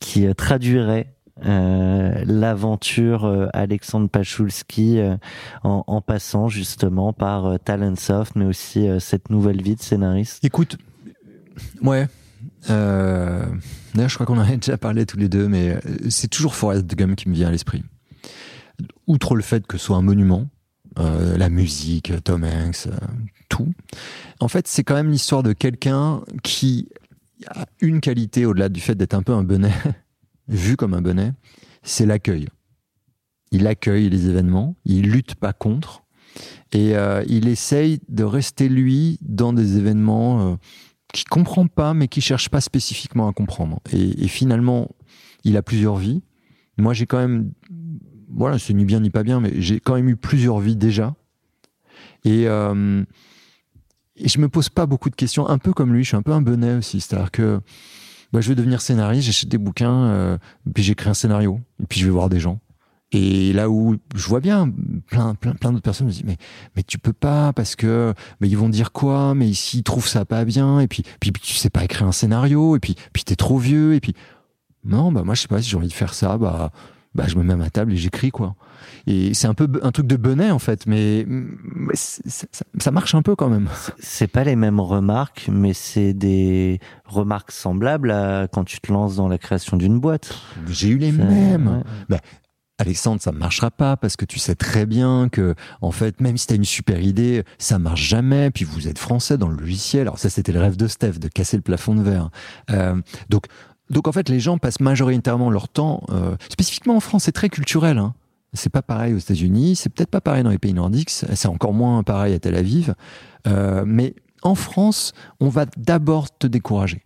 qui euh, traduirait euh, l'aventure euh, Alexandre Pachulski euh, en, en passant justement par euh, Talentsoft, mais aussi euh, cette nouvelle vie de scénariste? Écoute, ouais. Euh, D'ailleurs, je crois qu'on en a déjà parlé tous les deux, mais euh, c'est toujours Forrest Gump qui me vient à l'esprit. Outre le fait que ce soit un monument, euh, la musique, Tom Hanks, tout. En fait, c'est quand même l'histoire de quelqu'un qui a une qualité au-delà du fait d'être un peu un bonnet, [LAUGHS] vu comme un bonnet, c'est l'accueil. Il accueille les événements, il lutte pas contre, et il essaye de rester lui dans des événements qu'il comprend pas, mais qui cherche pas spécifiquement à comprendre. Et, et finalement, il a plusieurs vies. Moi, j'ai quand même, voilà, c'est ni bien ni pas bien, mais j'ai quand même eu plusieurs vies déjà. Et, euh, et je me pose pas beaucoup de questions, un peu comme lui, je suis un peu un bonnet aussi, c'est-à-dire que bah, je vais devenir scénariste, j'achète des bouquins, euh, puis j'écris un scénario, et puis je vais voir des gens. Et là où je vois bien plein, plein, plein d'autres personnes me disent mais mais tu peux pas parce que mais ils vont dire quoi? Mais ici ils trouvent ça pas bien et puis puis, puis tu sais pas écrire un scénario et puis puis t'es trop vieux et puis non bah moi je sais pas si j'ai envie de faire ça bah bah je me mets à ma table et j'écris quoi et c'est un peu un truc de bonnet en fait mais, mais ça, marche un peu quand même C'est pas les mêmes remarques, mais c'est des remarques semblables à quand tu te lances dans la création d'une boîte. j'ai eu les mêmes ouais. Alexandre, ça ne marchera pas parce que tu sais très bien que, en fait, même si tu as une super idée, ça marche jamais. Puis vous êtes français dans le logiciel. Alors ça, c'était le rêve de Steph, de casser le plafond de verre. Euh, donc, donc en fait, les gens passent majoritairement leur temps, euh, spécifiquement en France, c'est très culturel. Hein. C'est pas pareil aux États-Unis, c'est peut-être pas pareil dans les pays nordiques, c'est encore moins pareil à Tel Aviv. Euh, mais en France, on va d'abord te décourager.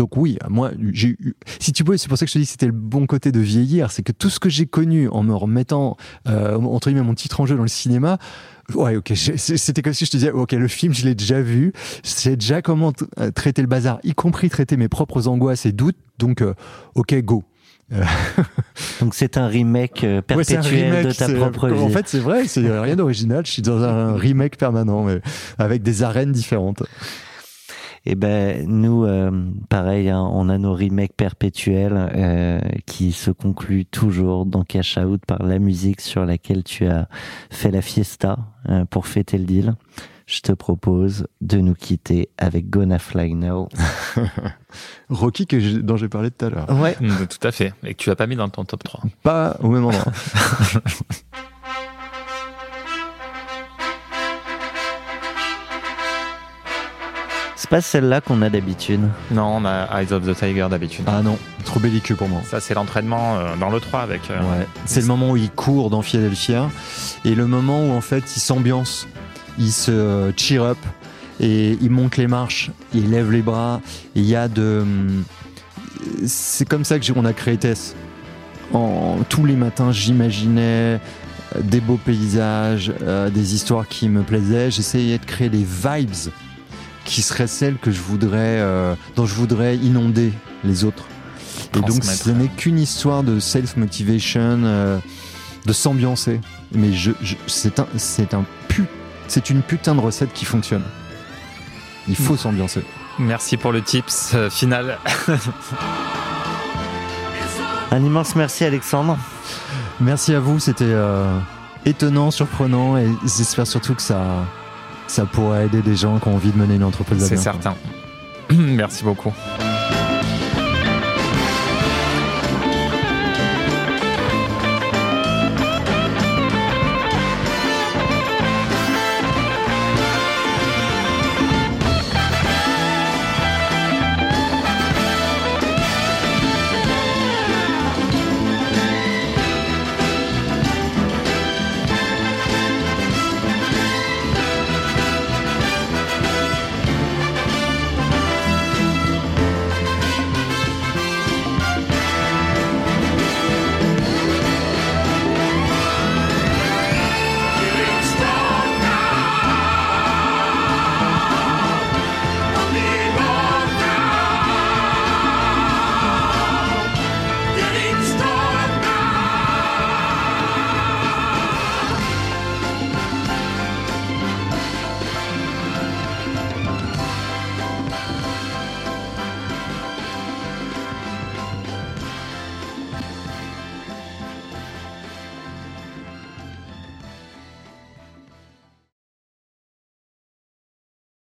Donc oui, moi, j'ai eu, si tu veux, c'est pour ça que je te dis que c'était le bon côté de vieillir, c'est que tout ce que j'ai connu en me remettant, euh, entre guillemets, mon titre en jeu dans le cinéma, ouais, ok, j'ai- c'était comme si je te disais, ok, le film, je l'ai déjà vu, je sais déjà comment euh, traiter le bazar, y compris traiter mes propres angoisses et doutes, donc, euh, ok, go. Donc c'est un remake Ouais, un perpétuel remake, de ta propre vie. En fait, c'est vrai, c'est rien d'original, je suis dans un remake permanent, mais avec des arènes différentes. Et ben nous, euh, pareil, hein, on a nos remakes perpétuels euh, qui se concluent toujours dans Cash Out par la musique sur laquelle tu as fait la fiesta euh, pour fêter le deal. Je te propose de nous quitter avec Gonna Fly Now. [LAUGHS] Rocky que dont j'ai parlé tout à l'heure. Ouais. Mm, Tout à fait. Et que tu as pas mis dans ton top 3. Pas au même endroit. [LAUGHS] pas celle-là qu'on a d'habitude? Non, on a Eyes of the Tiger d'habitude. Ah non, trop belliqueux pour moi. Ça, c'est l'entraînement euh, dans le 3 avec. euh, Ouais. C'est le moment où il court dans Philadelphia et le moment où en fait il s'ambiance, il se euh, cheer up et il monte les marches, il lève les bras. Il y a de, c'est comme ça que j'ai- on a créé Tess. En, tous les matins, j'imaginais des beaux paysages, euh, des histoires qui me plaisaient. J'essayais de créer des vibes qui seraient celles que je voudrais, euh, dont je voudrais inonder les autres. Et donc, ce n'est qu'une histoire de self-motivation, euh, de s'ambiancer. Mais je, je- c'est un, c'est un pu- c'est une putain de recette qui fonctionne. Il faut s'ambiancer. Merci pour le tips euh, final. [LAUGHS] Un immense merci Alexandre. Merci à vous, c'était euh, étonnant, surprenant, et j'espère surtout que ça, ça pourra aider des gens qui ont envie de mener une entreprise à C'est certain. [CLEARS THROAT] Merci beaucoup.